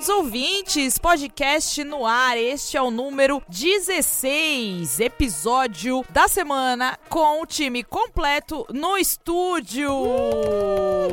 queridos ouvintes, podcast no ar. Este é o número 16, episódio da semana com o time completo no estúdio.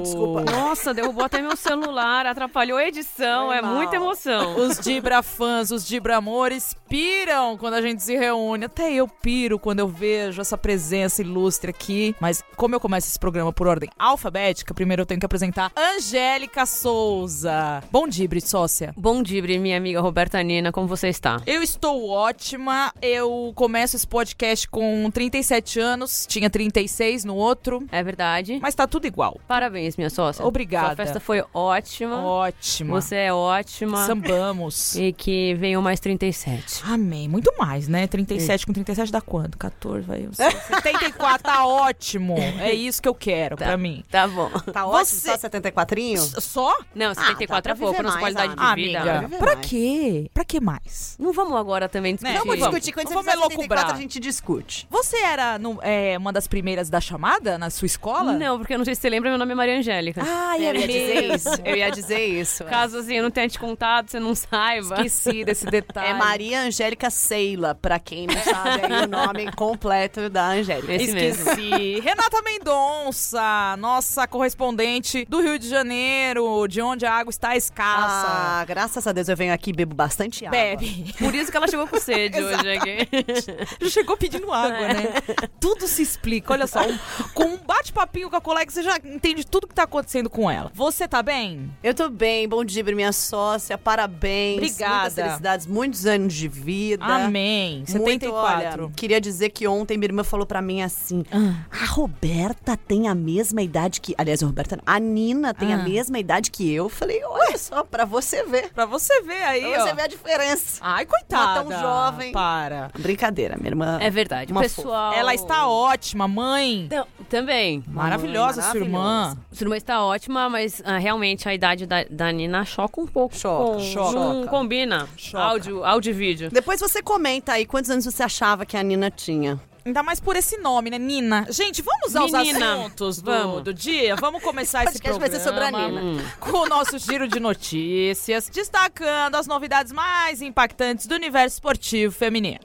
Desculpa. Nossa, derrubou até meu celular, atrapalhou a edição, Foi é mal. muita emoção. Os Dibra fãs, os Dibra amores piram quando a gente se reúne. Até eu piro quando eu vejo essa presença ilustre aqui. Mas como eu começo esse programa por ordem alfabética, primeiro eu tenho que apresentar Angélica Souza. Bom Dibre, sócia. Bom Dibre, minha amiga Roberta Nina, como você está? Eu estou ótima. Eu começo esse podcast com 37 anos, tinha 36 no outro, É verdade. mas tá tudo igual. Parabéns, minha sócia. Obrigada. Sua festa foi ótima. Ótima. Você é ótima. Sambamos. E que venham mais 37. Amém. Muito mais, né? 37 com 37 dá quanto? 14, vai. eu sei. 74 tá ótimo. É isso que eu quero pra mim. Tá bom. Tá ótimo, Você- só 74? Só? Não, 74 dá é pouco, nossa qualidade de Vida. Amiga, viver pra quê? Pra que mais? Não vamos agora também discutir. Né, Vamos Vamos. discutir. Quando você Vamos fizer 74, elocubrar. a gente discute. Você era no- é, uma das primeiras da chamada na sua escola? Não, porque eu não sei se você lembra, meu nome é Maria Angélica. É eu ia dizer mesmo. isso. Eu ia dizer isso. é. Caso assim, eu não tenha te contado, você não saiba. Esqueci desse detalhe. É Maria Angélica Seila, pra quem não sabe aí o nome completo da Angélica. Esse mesmo. Esqueci. Renata Mendonça, nossa correspondente do Rio de Janeiro, de onde a água está escassa. Ah, graças a Deus eu venho aqui e bebo bastante água. Bebe. Por isso que ela chegou com sede hoje aqui. Já chegou pedindo água, né? Tudo se explica. Olha só, um- com um bate-papinho com a colega, você já entende tudo que tá acontecendo com ela. Você tá bem? Eu tô bem, bom dia, minha sócia, parabéns. Obrigada. Muitas felicidades, muitos anos de vida. Amém. Muito, 74. olha, queria dizer que ontem minha irmã falou pra mim assim: Ah. a Roberta tem a mesma idade que. Aliás, a Roberta não. A Nina tem Ah. a mesma idade que eu. Falei, olha só, pra você ver. Pra você ver aí, Pra você ó. ver a diferença. Ai, coitada. Uma tão jovem. Para. Brincadeira, minha irmã. É verdade. Uma Pessoal. Ela está ótima, mãe. Então, também. Maravilhosa, sua irmã. Sua irmã está ótima, mas ah, realmente a idade da, da Nina choca um pouco. Choca, com- choca. Não combina. Choca. Áudio, áudio e vídeo. Depois você comenta aí quantos anos você achava que a Nina tinha. Ainda mais por esse nome, né? Nina. Gente, vamos aos Menina. assuntos do, Vamos. do dia? Vamos começar esse podcast vai programa ser sobre a Nina. Hum. com o nosso giro de notícias, destacando as novidades mais impactantes do universo esportivo feminino.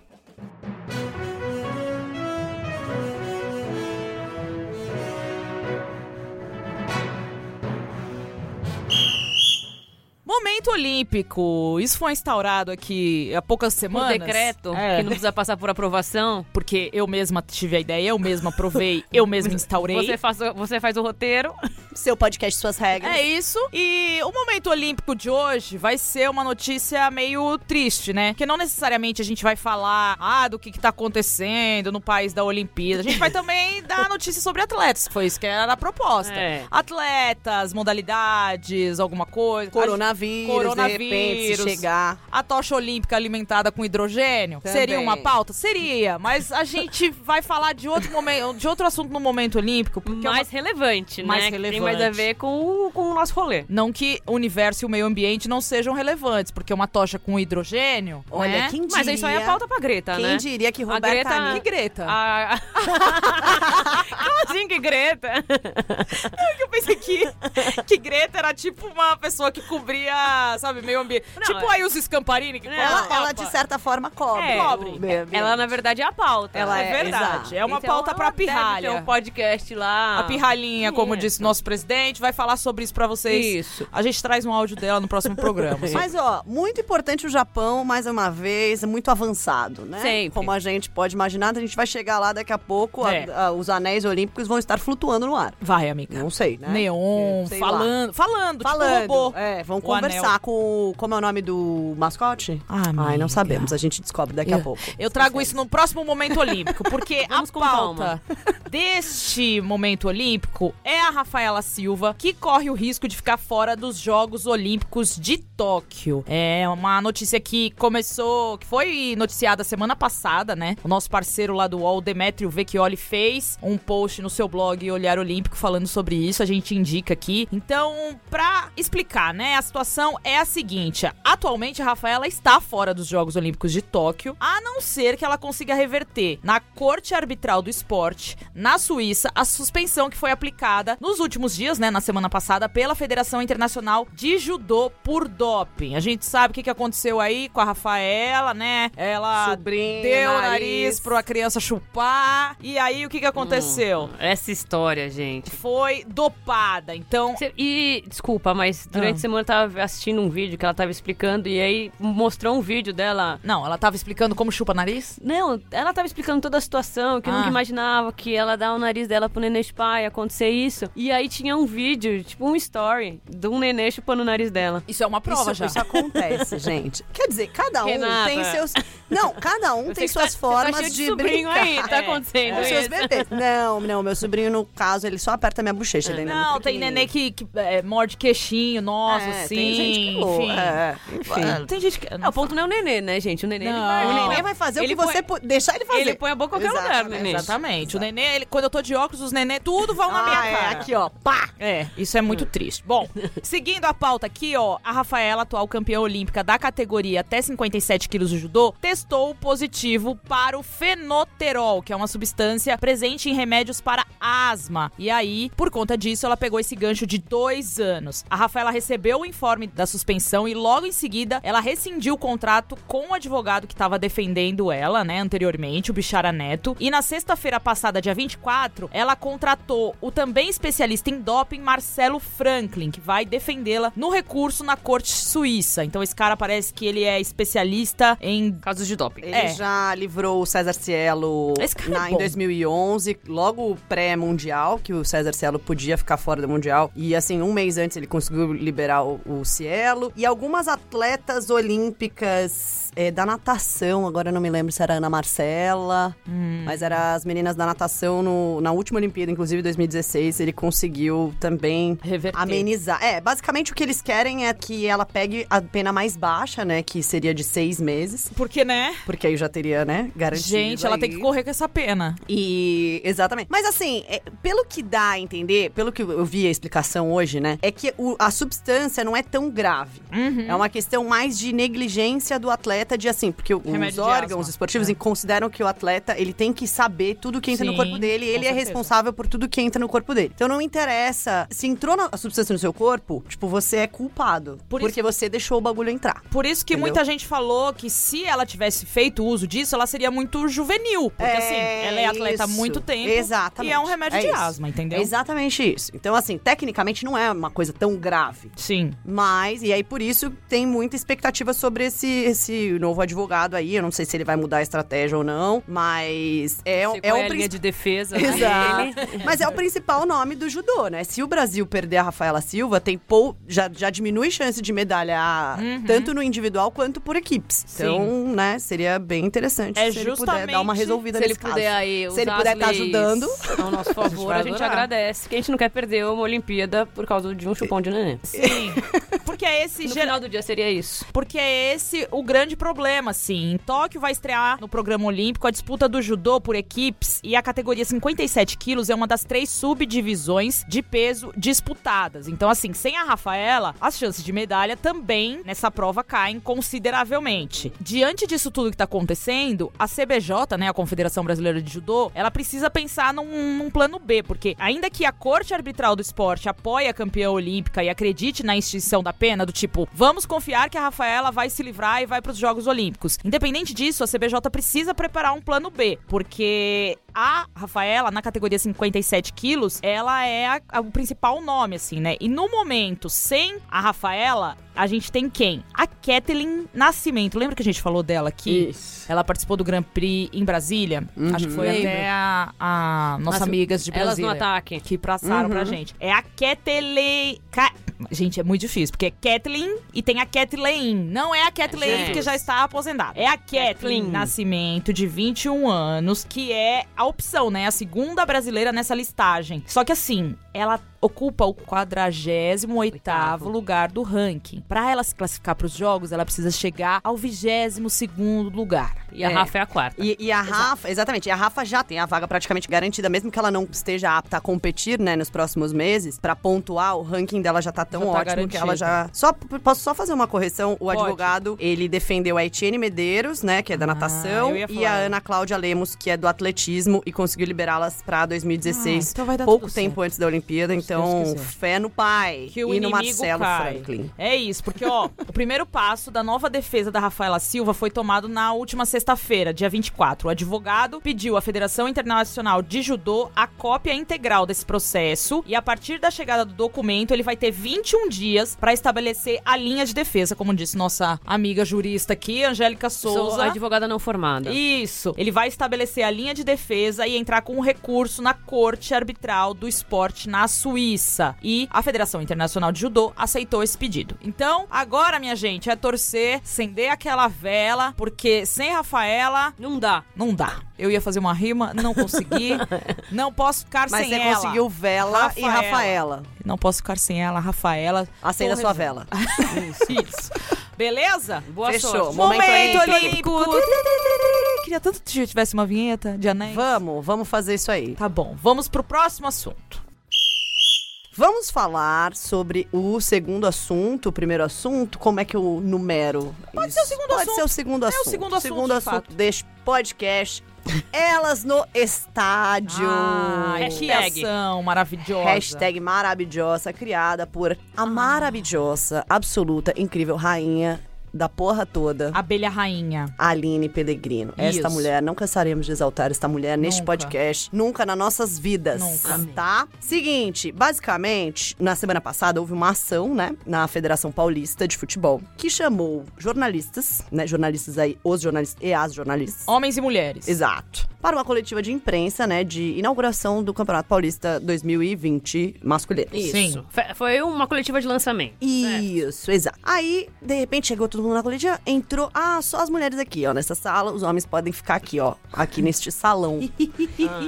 Momento Olímpico. Isso foi instaurado aqui há poucas semanas. decreto, É. que não precisa passar por aprovação. Porque eu mesma tive a ideia, eu mesma aprovei, eu mesma instaurei. Você faz, o- você faz o roteiro. Seu podcast, suas regras. É isso. E o momento olímpico de hoje vai ser uma notícia meio triste, né? Porque não necessariamente a gente vai falar ah, do que, que tá acontecendo no país da Olimpíada. A gente vai também dar notícia sobre atletas, que foi isso que era a proposta. É. Atletas, modalidades, alguma coisa. Coronavírus, Coronavírus. de repente, chegar. A tocha olímpica alimentada com hidrogênio Também. seria uma pauta? Seria, mas a gente vai falar de outro momento, de outro assunto no momento olímpico, porque é uma mais relevante, mais né? Que relevante. tem mais a ver com, o- com o nosso rolê. Não que o universo e o meio ambiente não sejam relevantes, porque uma tocha com hidrogênio. Olha, né? quem diria... Mas isso aí é pauta pra Greta, Quem né? diria que A Roberta Greta- Nina- Que Greta? A... Como assim que Greta? Eu pensei que, que Greta era tipo uma pessoa que cobria, sabe, meio ambiente. Não, tipo é- aí os Scamparini que Ela, ela, de certa forma, cobre. É, Cobre. ambiente. Ela, na verdade, é a pauta. Ela É é, verdade. exato. É uma Então, pauta pra pirralha. ter um podcast lá. A pirralhinha, como disse nosso presidente, vai falar sobre isso pra vocês. Isso. A gente traz um áudio dela no próximo programa. Mas, ó, muito importante o Japão, mais uma vez, é muito avançado, né? Sempre. Como a gente pode imaginar, a gente vai chegar lá daqui a pouco, a- É. a- os anéis olímpicos vão estar flutuando no ar. Vai, amiga. Não sei. né? Neon, Sei lá. falando, falando, Falando. tipo robô. É, vamos O conversar anel. com. Como é o nome do mascote? Ah, Ai, não sabemos. A gente descobre daqui a Eu- pouco. Eu trago isso no próximo momento olímpico, porque a pauta deste momento olímpico é a Rafaela Silva, que corre o risco de ficar fora dos Jogos Olímpicos de Tóquio. É uma notícia que começou, que foi noticiada semana passada, né? O nosso parceiro lá do UOL, Demetrio Vecchioli, fez um post no seu blog Olhar Olímpico falando sobre isso, a gente indica aqui. Então, pra explicar, né, a situação é a seguinte: atualmente a Rafaela está fora dos Jogos Olímpicos de Tóquio, a não ser que ela consiga reverter na Corte Arbitral do Esporte, na Suíça, a suspensão que foi aplicada nos últimos dias, né, na semana passada, pela Federação Internacional de Judô por doping. A gente sabe o que, que aconteceu aí com a Rafaela, né? Ela Sobrinho, deu o nariz. nariz pra criança chupar. E aí o que, que aconteceu? Essa história, gente. Foi dopada. Então, E, desculpa, mas durante Ah. a semana eu tava assistindo um vídeo que ela tava explicando e aí mostrou um vídeo dela. não, ela tava explicando como chupa nariz? Não, ela tava explicando toda a situação, que eu Ah. nunca imaginava que ela dar o nariz dela pro nenê chupar e acontecer isso. E aí tinha um vídeo, tipo um story, de um nenê chupando o nariz dela. Isso é uma prova Isso, já. isso acontece, gente. Quer dizer, cada um Renata. tem seus. Não, cada um Eu tem suas tá- formas tá de de sobrinho brincar. aí, tá É. acontecendo Com seus bebês. Não, não, meu sobrinho, no caso, ele só aperta minha bochecha. ele é Não, muito tem nenê que, que é, morde queixinho, nossa, É, sim. Tem gente que enfim. é, enfim. Tem gente que. Não, o ponto não é o nenê, né, gente? O nenê ele vai. O neném vai fazer Ele o que você põe- pu- deixar ele fazer. Ele põe a boca em qualquer lugar, Exatamente. nenê. Exatamente. O nenê, ele- quando eu tô de óculos, os nenê tudo vão na Ah, minha é, cara. aqui, ó. Pá! É, isso é muito triste. Bom, seguindo a pauta aqui, ó, a Rafaela, atual campeã olímpica da categoria até 57 quilos de judô, testou positivo para o fenoterol, que é uma substância presente em remédios para asma. E aí, por conta disso, ela pegou esse gancho de dois anos. A Rafaela recebeu o informe da suspensão e logo em seguida ela rescindiu o contrato com o advogado que estava defendendo ela, né, anteriormente, o Bichara Neto. E na sexta-feira passada, dia 24, ela contratou o também especialista em doping Marcelo Franklin, que vai defendê-la no recurso na corte suíça. Então esse cara parece que ele é especialista em Casos de doping. Ele É. já livrou o César Cielo Esse cara na- é em bom. 2011, logo pré-mundial, que o César Cielo podia ficar fora do mundial. E assim, um mês antes ele conseguiu liberar o, o Cielo. E algumas atletas olímpicas é, da natação, agora eu não me lembro se era Ana Marcela, Hum. mas era as meninas da natação no- na última Olimpíada, inclusive 2016, ele conseguiu também reverter. amenizar. É, basicamente o que eles querem é que ela pegue a pena mais baixa, né? Que seria de seis meses. Porque, né? Porque aí já teria, né, garantido. Gente, ela aí. tem que correr com essa pena. E. Exatamente. Mas assim, é, pelo que dá a entender, pelo que eu vi a explicação hoje, né? É que o- a substância não é tão grave. Uhum. É uma questão mais de negligência do atleta, de assim, porque Remédio os órgãos esportivos É. consideram que o atleta ele tem que saber tudo que entra no Sim, corpo dele e ele é certeza. responsável por tudo que entra no corpo dele. Então não interessa. Se entrou na- a substância no seu corpo, tipo, você é culpado. Por isso- porque você deixou o bagulho entrar. Por isso que Entendeu? muita gente falou que se ela tivesse feito uso disso, ela seria muito juvenil. Porque É assim, ela é atleta há isso. muito tempo. Exatamente. E é um remédio É de isso. asma, entendeu? É exatamente isso. Então, assim, tecnicamente não é uma coisa tão grave. Sim. Mas, e aí por isso tem muita expectativa sobre esse, esse novo advogado aí. Eu não sei se ele vai mudar a estratégia ou não, mas é, é o é a linha principal. de defesa Exato. dele. Mas é o principal nome do judô, né? Se o Brasil perder a Rafaela Silva, tem pou... já, já diminui chance de medalhar Uhum. tanto no individual quanto por equipes. Então, né, seria bem interessante É se ele puder dar uma resolvida Se ele nesse caso. puder aí Se ele puder estar leis ajudando. ao nosso favor, a gente adorar. agradece, que a gente não quer perder uma Olimpíada por causa de um chupão de neném. Sim. Porque é esse No final do dia seria isso. Porque é esse o grande problema, assim. Em Tóquio vai estrear no programa olímpico a disputa do judô por equipes e a categoria 57 quilos é uma das três subdivisões de peso disputadas. Então, assim, sem a Rafaela, as chances de medalha também nessa prova caem consideravelmente. Diante disso tudo que tá acontecendo, a CBJ, né, a Confederação Brasileira de Judô, ela precisa pensar num, num plano B, porque ainda que a Corte Arbitral do Esporte apoie a campeã olímpica e acredite na extinção da pena, do tipo, vamos confiar que a Rafaela vai se livrar e vai para os Jogos Olímpicos. Independente disso, a CBJ precisa preparar um plano B, porque a Rafaela, na categoria 57 quilos, ela é a- a- o principal nome, assim, né? E no momento, sem a Rafaela, a gente tem quem? A Kathleen Nascimento. Lembra que a gente falou dela aqui? Isso. Ela participou do Grand Prix em Brasília. Acho que foi Lembro. até a, a nossa As- amigas de Elas no Brasília. ataque. Que passaram pra gente. É a Kathleen... Ka- Gente, é muito difícil, porque é Kathleen e tem a Kathleen. Não é a Kathleen Gente. que já está aposentada. É a Kathleen Kathleen. Nascimento, de 21 anos, que é a opção, né? A segunda brasileira nessa listagem. Só que assim, ela ocupa o 48º Oitavo. lugar do ranking. Pra ela se classificar pros jogos, ela precisa chegar ao 22º lugar. E a É. Rafa é a quarta. E, e a Rafa, exatamente, e a Rafa já tem a vaga praticamente garantida, mesmo que ela não esteja apta a competir, né, nos próximos meses, pra pontuar, o ranking dela já tá tão Já tá ótimo que ela já. Só, posso só fazer uma correção? O Pode. advogado, ele defendeu a Etienne Medeiros, né, que é da Ah, natação, e a Ana Cláudia Lemos, que é do atletismo, e conseguiu liberá-las pra 2016. Ah, então vai dar pouco tempo certo. antes da Olimpíada, então Quiser. fé no pai que o e no Marcelo cai. Franklin. É isso, porque ó, o primeiro passo da nova defesa da Rafaela Silva foi tomado na última sexta-feira, dia 24. O advogado pediu à Federação Internacional de Judô a cópia integral desse processo e a partir da chegada do documento, ele vai ter 21 dias para estabelecer a linha de defesa, como disse nossa amiga jurista aqui, Angélica Sou Souza. advogada não formada. Isso. Ele vai estabelecer a linha de defesa e entrar com um recurso na Corte Arbitral do Esporte na Suíça. E a Federação Internacional de Judô aceitou esse pedido. Então, agora, minha gente, é torcer, acender aquela vela, porque sem Rafaela Não dá. não dá. Eu ia fazer uma rima, não consegui. não posso ficar Mas sem você ela. conseguiu Vela e Rafaela. Rafaela. Não posso ficar sem ela, Rafaela. Acenda sua vela. Isso. Beleza? Boa Fechou. sorte. Momento Olímpico. Queria tanto que tivesse uma vinheta de anéis. Vamos, vamos fazer isso aí. Tá bom, vamos pro próximo assunto. Vamos falar sobre o segundo assunto, o primeiro assunto, como é que eu numero? Pode isso? ser o segundo Pode assunto. ser o segundo É o assunto. segundo assunto, segundo assunto fato. deste podcast. Elas no estádio. Que Hashtag. ação maravilhosa. Hashtag maravilhosa, criada por a maravilhosa, absoluta, incrível rainha da porra toda. Abelha rainha. Aline Pellegrino. Esta Isso. mulher, não cansaremos de exaltar esta mulher neste Nunca. podcast, nunca nas nossas vidas. Nunca. Tá? Seguinte, basicamente, na semana passada houve uma ação, né, na Federação Paulista de Futebol, que chamou jornalistas, né, jornalistas aí, os jornalistas e as jornalistas. Homens e mulheres. Exato. Para uma coletiva de imprensa, né, de inauguração do Campeonato Paulista 2020 masculino. Isso. Sim. Foi uma coletiva de lançamento. Isso, exato. Aí, de repente, chegou todo mundo na coletiva, entrou, ah, só as mulheres aqui, ó, nessa sala, os homens podem ficar aqui, ó, aqui neste salão.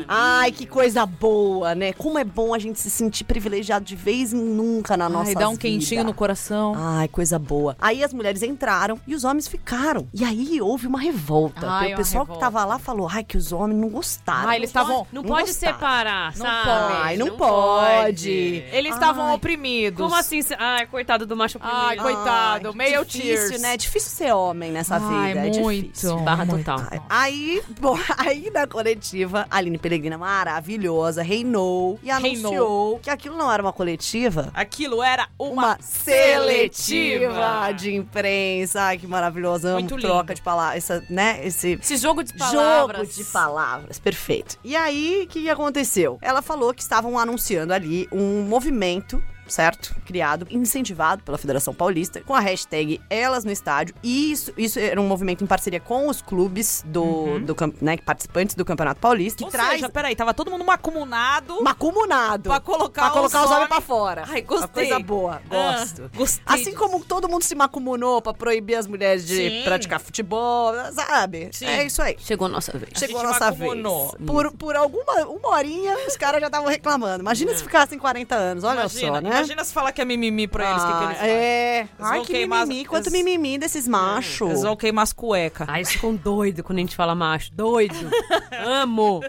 Ai, que coisa boa, né? Como é bom a gente se sentir privilegiado de vez em nunca na nossa Ai, dá um quentinho no coração. Ai, coisa boa. Aí as mulheres entraram e os homens ficaram. E aí houve uma revolta. Ai, o pessoal que tava lá falou, ai, que os homens não gostaram. Ah, eles estavam... Não, Não pode gostaram. separar, Não sabe? pode. Ai, não, pode. Eles estavam oprimidos. Como assim? Ai, coitado do macho oprimido. Ai, coitado. Ai, meio difícil, tears. né? Difícil ser homem nessa Ai, vida. É muito. difícil. Barra muito. total. Aí, bom, aí na coletiva, a Aline Pellegrina maravilhosa reinou e Reinou. anunciou que aquilo não era uma coletiva, Aquilo era uma, uma seletiva de imprensa. Ai, que maravilhosa. Amo Muito lindo. troca de palavras, né? Esse Esse jogo de palavras. Jogo de palavras, perfeito. E aí, o que aconteceu? Ela falou que estavam anunciando ali um movimento. Certo? Criado, incentivado pela Federação Paulista, com a hashtag Elas no Estádio. E isso, isso era um movimento em parceria com os clubes do, do cam- né, participantes do Campeonato Paulista. Que Ou traz seja, peraí, tava todo mundo macumunado macumunado. pra colocar, Pra colocar os homens homens pra fora. Ai, Uma gostei. coisa boa, gosto. Ah, gostei. Assim como todo mundo se macumunou pra proibir as mulheres de Sim. praticar futebol, sabe? Sim. É isso aí. Chegou a nossa vez. A Chegou a gente nossa macumunou. vez. Por, por alguma uma horinha, os caras já estavam reclamando. Imagina se ficassem 40 anos, olha imagina, só, né? Imagina se falar que é mimimi pra eles, o que, que eles Ah, fazem? É. Eles Ai, que queimar mimimi. as- Quanto eles- mimimi desses machos. Eles vão queimar as cuecas. Ai, eles ficam doidos quando a gente fala macho. Doido. Amo.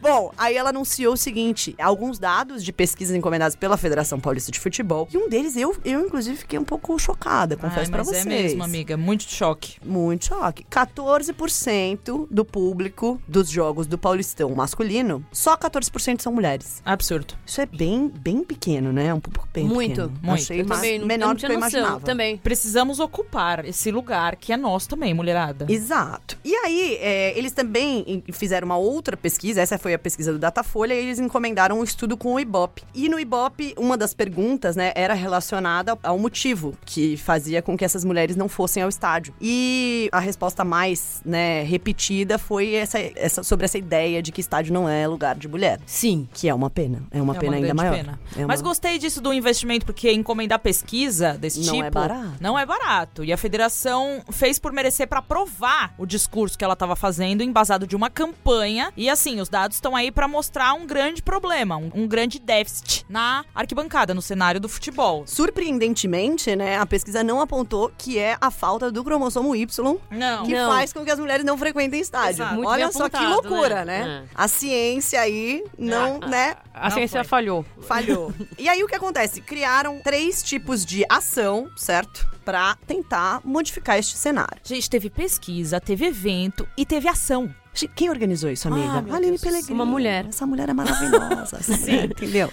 Bom, aí ela anunciou o seguinte: alguns dados de pesquisas encomendadas pela Federação Paulista de Futebol. E um deles, eu, eu inclusive, fiquei um pouco chocada, confesso Ai, pra mas vocês. é mesmo, amiga. Muito choque. Muito choque. 14% do público dos jogos do Paulistão masculino, só 14% são mulheres. Absurdo. Isso é bem, bem pequeno. né? Um pouco bem Muito, pequeno. muito. Também não, menor não do que tinha eu noção. imaginava. Também. Precisamos ocupar esse lugar que é nosso também, mulherada. Exato. E aí, é, eles também fizeram uma outra pesquisa, essa foi a pesquisa do Datafolha, e eles encomendaram um estudo com o Ibope. E no Ibope, uma das perguntas, né, era relacionada ao motivo que fazia com que essas mulheres não fossem ao estádio. E a resposta mais, né, repetida foi essa, essa- sobre essa ideia de que estádio não é lugar de mulher. Sim. Que é uma pena. É uma É pena ainda grande maior. pena. É uma- Mas gostei disso do investimento, porque encomendar pesquisa desse Não tipo é barato. não é barato. E a federação fez por merecer pra provar o discurso que ela tava fazendo, embasado de uma campanha. E assim, os dados estão aí pra mostrar um grande problema, um, um grande déficit na arquibancada, no cenário do futebol. Surpreendentemente, né, a pesquisa não apontou que é a falta do cromossomo Y Não. que Não. faz com que as mulheres não frequentem estádio. Olha bem só que apontado, loucura, né? né? A ciência aí não, Ah, né, A Não ciência foi. falhou. falhou. e aí o que acontece? Criaram três tipos de ação, certo? Pra tentar modificar este cenário. Gente, teve pesquisa, teve evento e teve ação. Quem organizou isso, amiga? Ah, Aline. Uma mulher. Essa mulher é maravilhosa. Sim. Entendeu?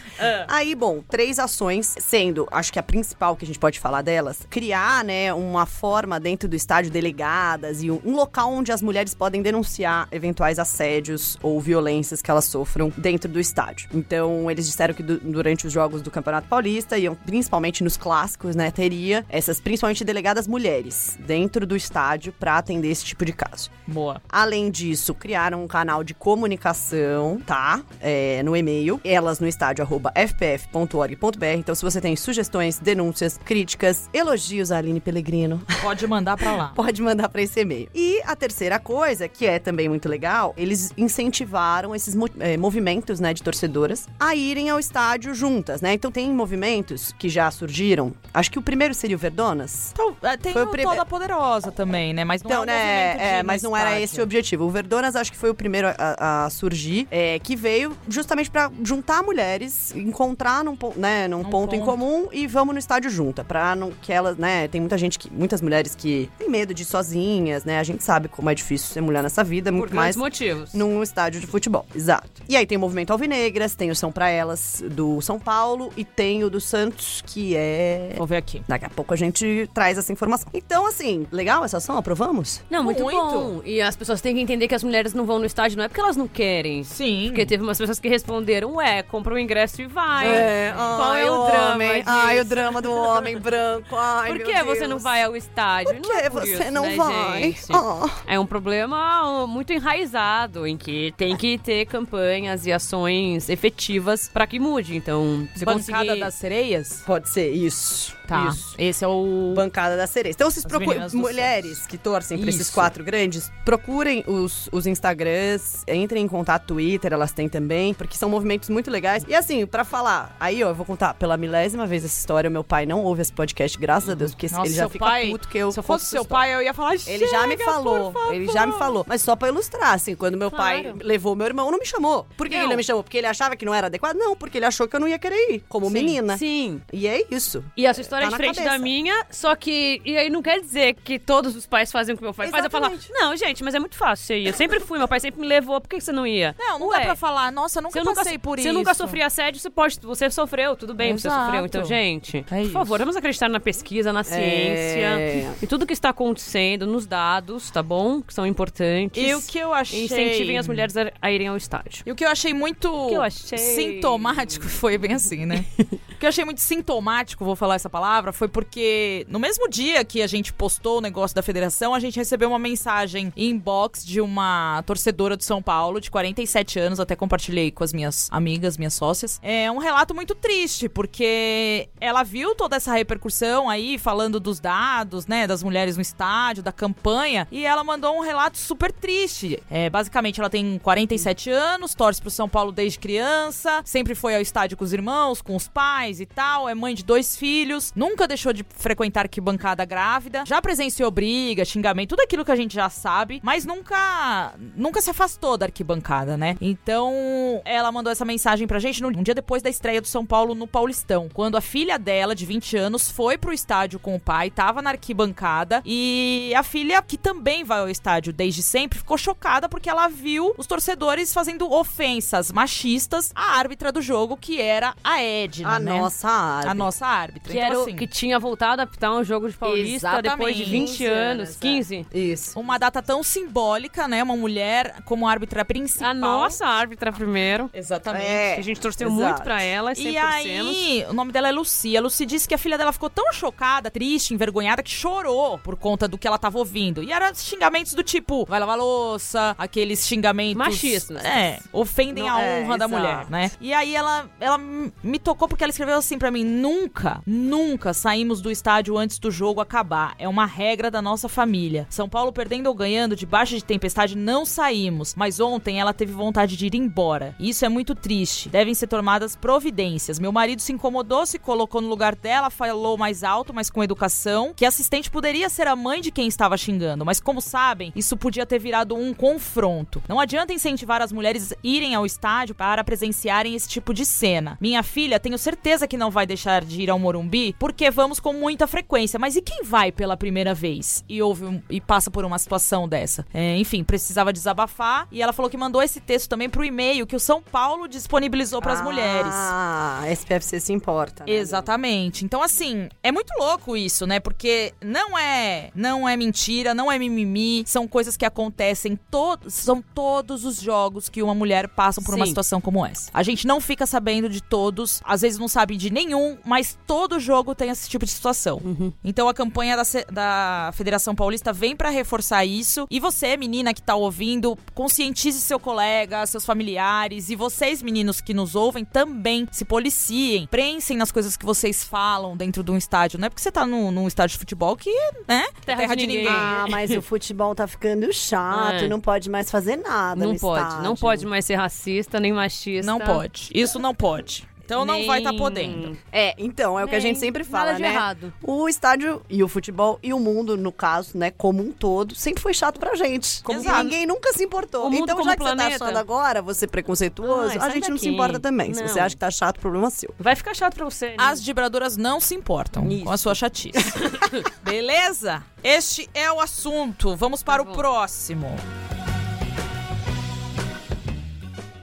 Aí, bom, três ações, sendo, acho que a principal que a gente pode falar delas, criar, né, uma forma dentro do estádio, delegadas e um, um local onde as mulheres podem denunciar eventuais assédios ou violências que elas sofram dentro do estádio. Então, eles disseram que du- durante os jogos do Campeonato Paulista, iam, principalmente nos clássicos, né, teria essas, principalmente delegadas mulheres, dentro do estádio para atender esse tipo de caso. Boa. Além disso, criaram um canal de comunicação, tá? É, no e-mail, elas no estádio arroba fpf.org.br. Então, se você tem sugestões, denúncias, críticas, elogios a Aline Pellegrino, Pode mandar pra lá. pode mandar para esse e-mail. E a terceira coisa, que é também muito legal, eles incentivaram esses eh, movimentos, né, de torcedoras a irem ao estádio juntas, né? Então tem movimentos que já surgiram. Acho que o primeiro seria o Verdonas. Então, é, tem Foi o o Toda Poderosa também, né? Mas não Então, é um né? É, mas não era esse o objetivo. O Verdonas acho que foi o primeiro a, a surgir, é, que veio justamente pra juntar mulheres, encontrar num, né, num Num ponto, em ponto. comum e vamos no estádio junta. Pra não, que elas, né? Tem muita gente que. Muitas mulheres que têm medo de ir sozinhas, né? A gente sabe como é difícil ser mulher nessa vida, Por muito mais motivos. num estádio de futebol. Exato. E aí tem o Movimento Alvinegras, tem o São Pra Elas do São Paulo e tem o do Santos, que é. Vou ver aqui. Daqui a pouco a gente traz essa informação. Então, assim, legal essa ação? Aprovamos? Não, muito, Muito. bom. E as pessoas têm que entender que as mulheres não vão no estádio, não é porque elas não querem. Sim. Porque teve umas pessoas que responderam, ué, compra o ingresso e vai. É, Qual ai, é o drama homem. disso? Ai, o drama do homem branco. Ai, Por meu que você Deus. não vai ao estádio? Por Não é que por você isso, não né, vai? Ah. É um problema muito enraizado, em que tem que ter campanhas e ações efetivas pra que mude. Então, você Bancada conseguir... das sereias? Pode ser isso. Tá. Isso. Esse é o. Bancada da Sereia. Então, vocês do Mulheres que torcem pra esses quatro grandes, procurem os, os Instagrams, entrem em contato Twitter, elas têm também, porque são movimentos muito legais. E assim, pra falar, aí, ó, eu vou contar pela milésima vez essa história. Meu pai não ouve esse podcast, graças a Deus, porque Nossa, ele já fica pai- puto que eu. Se eu fosse seu essa história. pai, eu ia falar. Ele já me "Chega, falou, por favor." ele já me falou. Mas só pra ilustrar, assim, quando meu pai Claro. levou meu irmão, não me chamou. Por que Não. ele não me chamou? Porque ele achava que não era adequado? Não, porque ele achou que eu não ia querer ir, como Sim. menina. Sim. E é isso. E a sua história Tá diferente cabeça. da minha, só que. E aí não quer dizer que todos os pais fazem o que meu pai faz. Eu falar, Exatamente. não, gente, mas é muito fácil você ir. Eu sempre fui, meu pai sempre me levou, por que você não ia? Não, não Ué, dá pra falar. Nossa, eu nunca Você nunca, passei por você isso. nunca sofreu assédio, você pode. Você sofreu, tudo bem, você Exato. sofreu. Então, gente, É por favor, vamos acreditar na pesquisa, na ciência. É. E tudo que está acontecendo, nos dados, tá bom? Que são importantes. E o que eu achei. Incentivem as mulheres a, a irem ao estádio. E o que eu achei muito que eu achei? sintomático foi bem assim, né? o que eu achei muito sintomático, vou falar essa palavra, foi porque no mesmo dia que a gente postou o negócio da federação, a gente recebeu uma mensagem em inbox de uma torcedora do São Paulo, de 47 anos, até compartilhei com as minhas amigas, minhas sócias. É um relato muito triste, porque ela viu toda essa repercussão aí, falando dos dados, né, das mulheres no estádio, da campanha, e ela mandou um relato super triste. É, basicamente, ela tem 47 anos, torce pro São Paulo desde criança, sempre foi ao estádio com os irmãos, com os pais e tal, é mãe de dois filhos, nunca deixou de frequentar arquibancada grávida, já presenciou briga, xingamento, tudo aquilo que a gente já sabe, mas nunca nunca se afastou da arquibancada, né? Então, ela mandou essa mensagem pra gente um dia depois da estreia do São Paulo no Paulistão, quando a filha dela, de 20 anos, foi pro estádio com o pai, tava na arquibancada e a filha, que também vai ao estádio desde sempre, ficou chocada porque ela viu os torcedores fazendo ofensas machistas à árbitra do jogo, que era a Edna, A né? nossa árbitra. A nossa árbitra. Que, então, era o- assim, que tinha voltado a apitar um jogo de Paulista depois de 20 15 anos. anos, é. 15. Isso. uma data tão simbólica, né? Uma mulher como árbitra principal. A nossa árbitra primeiro. Exatamente. É. Que a gente torceu exato. muito pra ela, E torcemos. aí, o nome dela é Lucy. A Lucy disse que a filha dela ficou tão chocada, triste, envergonhada, que chorou por conta do que ela tava ouvindo. E eram xingamentos do tipo, vai lavar louça, aqueles xingamentos... Machistas. É, ofendem Não, a é, honra da exato. mulher, né? E aí ela, ela me tocou porque ela escreveu assim pra mim, nunca, nunca saímos do estádio antes do jogo acabar. É uma regra da nossa família. São Paulo perdendo ou ganhando, debaixo de tempestade, não saímos. Mas ontem ela teve vontade de ir embora. Isso é muito triste. Devem ser tomadas providências. Meu marido se incomodou, se colocou no lugar dela, falou mais alto, mas com educação, que a assistente poderia ser a mãe de quem estava xingando. Mas como sabem, isso podia ter virado um confronto. Não adianta incentivar as mulheres irem ao estádio para presenciarem esse tipo de cena. Minha filha, tenho certeza que não vai deixar de ir ao Morumbi, porque vamos com muita frequência. Mas e quem vai pela primeira vez e ouve um- e passa por uma situação dessa? É, enfim, precisava desabafar e ela falou que mandou esse texto também pro e-mail que o São Paulo disponibilizou para as mulheres. Ah, SPFC se importa. né? Exatamente. Então, assim, é muito louco isso, né? Porque não é, não é mentira, não é mimimi, são coisas que acontecem todos, são todos os jogos que uma mulher passa por uma Sim. situação como essa. A gente não fica sabendo de todos, às vezes não sabe de nenhum, mas todo jogo tem esse tipo de situação. Então a campanha da, da Federação Paulista vem pra reforçar isso. E você, menina que tá ouvindo, conscientize seu colega, seus familiares e vocês, meninos que nos ouvem, também se policiem, prensem nas coisas que vocês falam dentro de um estádio. Não é porque você tá num, num estádio de futebol que, né? Terra de ninguém. Ah, mas o futebol tá ficando chato, É. não pode mais fazer nada Não no pode. estádio. Não pode mais ser racista, nem machista. Não pode. Isso não pode. Então não Nem- vai estar podendo. É, então, é o que a Nem gente sempre fala, nada de né? errado. O estádio e o futebol e o mundo, no caso, né, como um todo, sempre foi chato pra gente. Como Exato. ninguém nunca se importou. O mundo então, como já que você planeta. tá achando agora, você preconceituoso, Ai, a gente não se daqui. importa também. Se Não. você acha que tá chato, problema é seu. Vai ficar chato pra você. né? As vibradoras não se importam com a sua chatice. Beleza? Este é o assunto. Vamos para Tá o bom. próximo.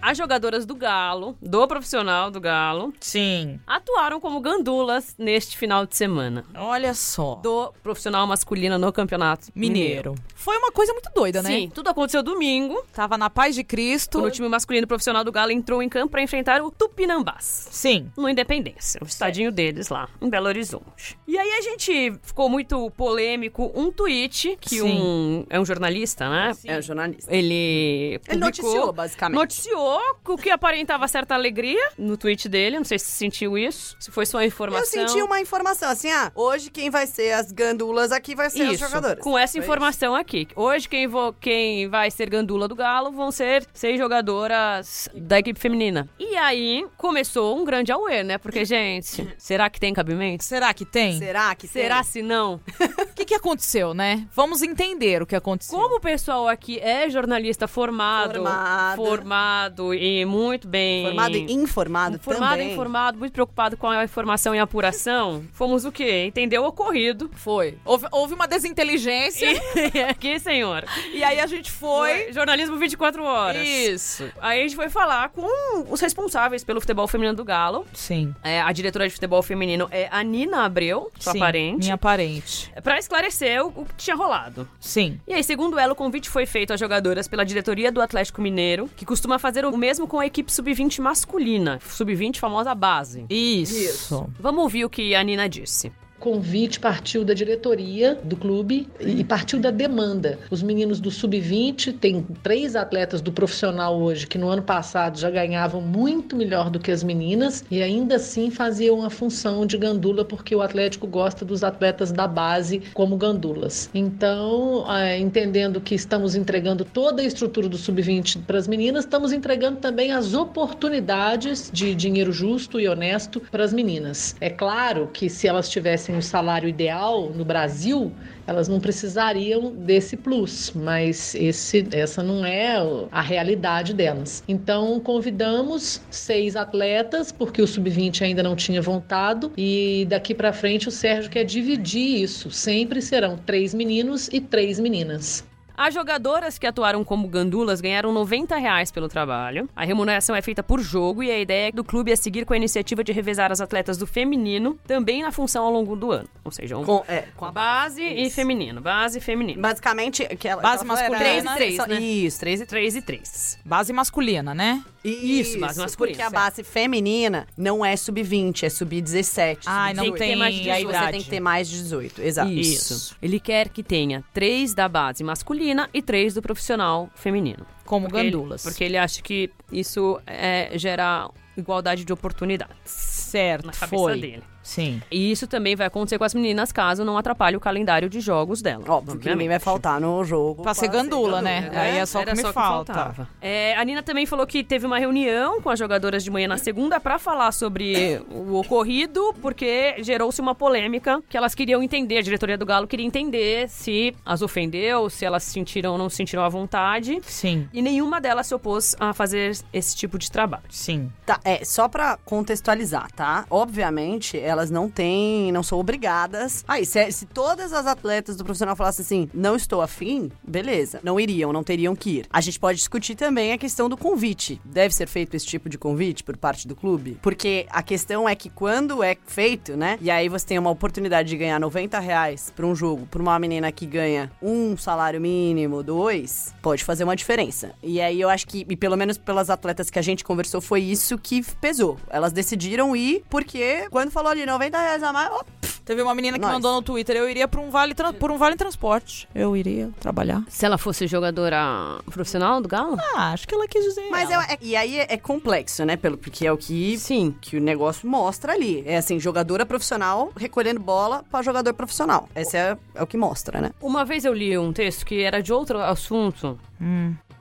As jogadoras do Galo, do profissional do Galo, Sim. atuaram como gandulas neste final de semana. Olha só. Do profissional masculino no campeonato Mineiro. Foi uma coisa muito doida, né? Sim, tudo aconteceu domingo. Tava na paz de Cristo. O time masculino profissional do Galo entrou em campo para enfrentar o Tupinambás. Sim. No Independência, o estadinho deles lá, em Belo Horizonte. E aí a gente ficou muito polêmico um tweet que Sim. um é um jornalista, né? É o jornalista. Ele Ele publicou- noticiou, basicamente. Noticiou o que aparentava certa alegria no tweet dele. Não sei se sentiu isso, se foi só Eu informação. senti uma informação assim, ah, hoje quem vai ser as gandulas aqui vai ser Isso, jogadoras. com essa Foi informação aqui. Hoje, quem, vo- quem vai ser gandula do Galo vão ser seis jogadoras da equipe feminina. E aí, começou um grande auê, né? Porque, gente, será que tem cabimento? Será que tem? Será que Será tem? se não? O que, que aconteceu, né? Vamos entender o que aconteceu. Como o pessoal aqui é jornalista formado, Formado. formado e muito bem... Formado e informado Formado também. e informado, muito preocupado com a informação e a apuração, fomos o quê? Entender o ocorrido. Foi. Houve, houve uma desinteligência aqui, senhor. e aí a gente foi. Jornalismo 24 horas. Isso. Aí a gente foi falar com os responsáveis pelo futebol feminino do Galo. Sim. É, a diretora de futebol feminino é a Nina Abreu, sua Sim, parente, Minha parente. pra esclarecer o, o que tinha rolado. Sim. E aí, segundo ela, o convite foi feito às jogadoras pela diretoria do Atlético Mineiro, que costuma fazer o mesmo com a equipe sub-20 masculina. Sub-20, famosa base. Isso. Vamos ouvir o que a Nina disse. Convite partiu da diretoria do clube e partiu da demanda. Os meninos do sub-20 tem três atletas do profissional hoje que no ano passado já ganhavam muito melhor do que as meninas e ainda assim faziam a função de gandula porque o Atlético gosta dos atletas da base como gandulas. Então, eh, entendendo que estamos entregando toda a estrutura do sub-20 para as meninas, estamos entregando também as oportunidades de dinheiro justo e honesto para as meninas. É claro que se elas tivessem ganhassem o salário ideal no Brasil, elas não precisariam desse plus, mas esse, essa não é a realidade delas. Então, convidamos seis atletas, porque o sub-20 ainda não tinha voltado, e daqui para frente o Sérgio quer dividir isso. Sempre serão três meninos e três meninas. As jogadoras que atuaram como gandulas ganharam 90 reais pelo trabalho. A remuneração é feita por jogo e a ideia do clube é seguir com a iniciativa de revezar as atletas do feminino também na função ao longo do ano. Ou seja, um Com, é, com a base e Isso. feminino. Base e feminino. Basicamente, que ela, Base masculina, era- três e três, né? Isso, três e 3 e 3. Base masculina, né? Isso, base masculina, Porque a base feminina não é sub-20, é sub-17. Ai, não Tem tem mais de a 18, Você idade. tem que ter mais de 18, exato. Isso. Ele quer que tenha três da base masculina e três do profissional feminino. Como Porque ele- gandulas. porque ele acha que isso é, gera igualdade de oportunidades Certo, na cabeça foi. dele. Sim. E isso também vai acontecer com as meninas caso não atrapalhe o calendário de jogos dela. Óbvio que ninguém vai faltar no jogo. Pra ser gandula, né? Aí é só o que me falta. faltava. É, a Nina também falou que teve uma reunião com as jogadoras de manhã na segunda pra falar sobre o ocorrido, porque gerou-se uma polêmica que elas queriam entender, a diretoria do Galo queria entender se as ofendeu, se elas se sentiram ou não se sentiram à vontade. Sim, E nenhuma delas se opôs a fazer esse tipo de trabalho. sim. Tá, é, só pra contextualizar, tá? Obviamente, elas não têm, não são obrigadas. Aí, se, se todas as atletas do profissional falassem assim, não estou afim, beleza. Não iriam, não teriam que ir. A gente pode discutir também a questão do convite. Deve ser feito esse tipo de convite por parte do clube? Porque a questão é que quando é feito, né? E aí você tem uma oportunidade de ganhar 90 reais pra um jogo, pra uma menina que ganha um salário mínimo, dois, pode fazer uma diferença. E aí eu acho que, e pelo menos pelas atletas que a gente conversou, foi isso que pesou. Elas decidiram ir porque quando falou ali 90 reais a mais, ó, pff, Teve uma menina que Nós. mandou no Twitter, eu iria por um vale, tran- por um vale transporte. Eu iria trabalhar. Se ela fosse jogadora profissional do Galo? Ah, acho que ela quis dizer. mas ela. é, é- e aí é, é complexo, né? Pelo, porque é o que, Sim. que o negócio mostra ali. É assim, jogadora profissional recolhendo bola pra jogador profissional. Esse é, é o que mostra, né? Uma vez eu li um texto que era de outro assunto,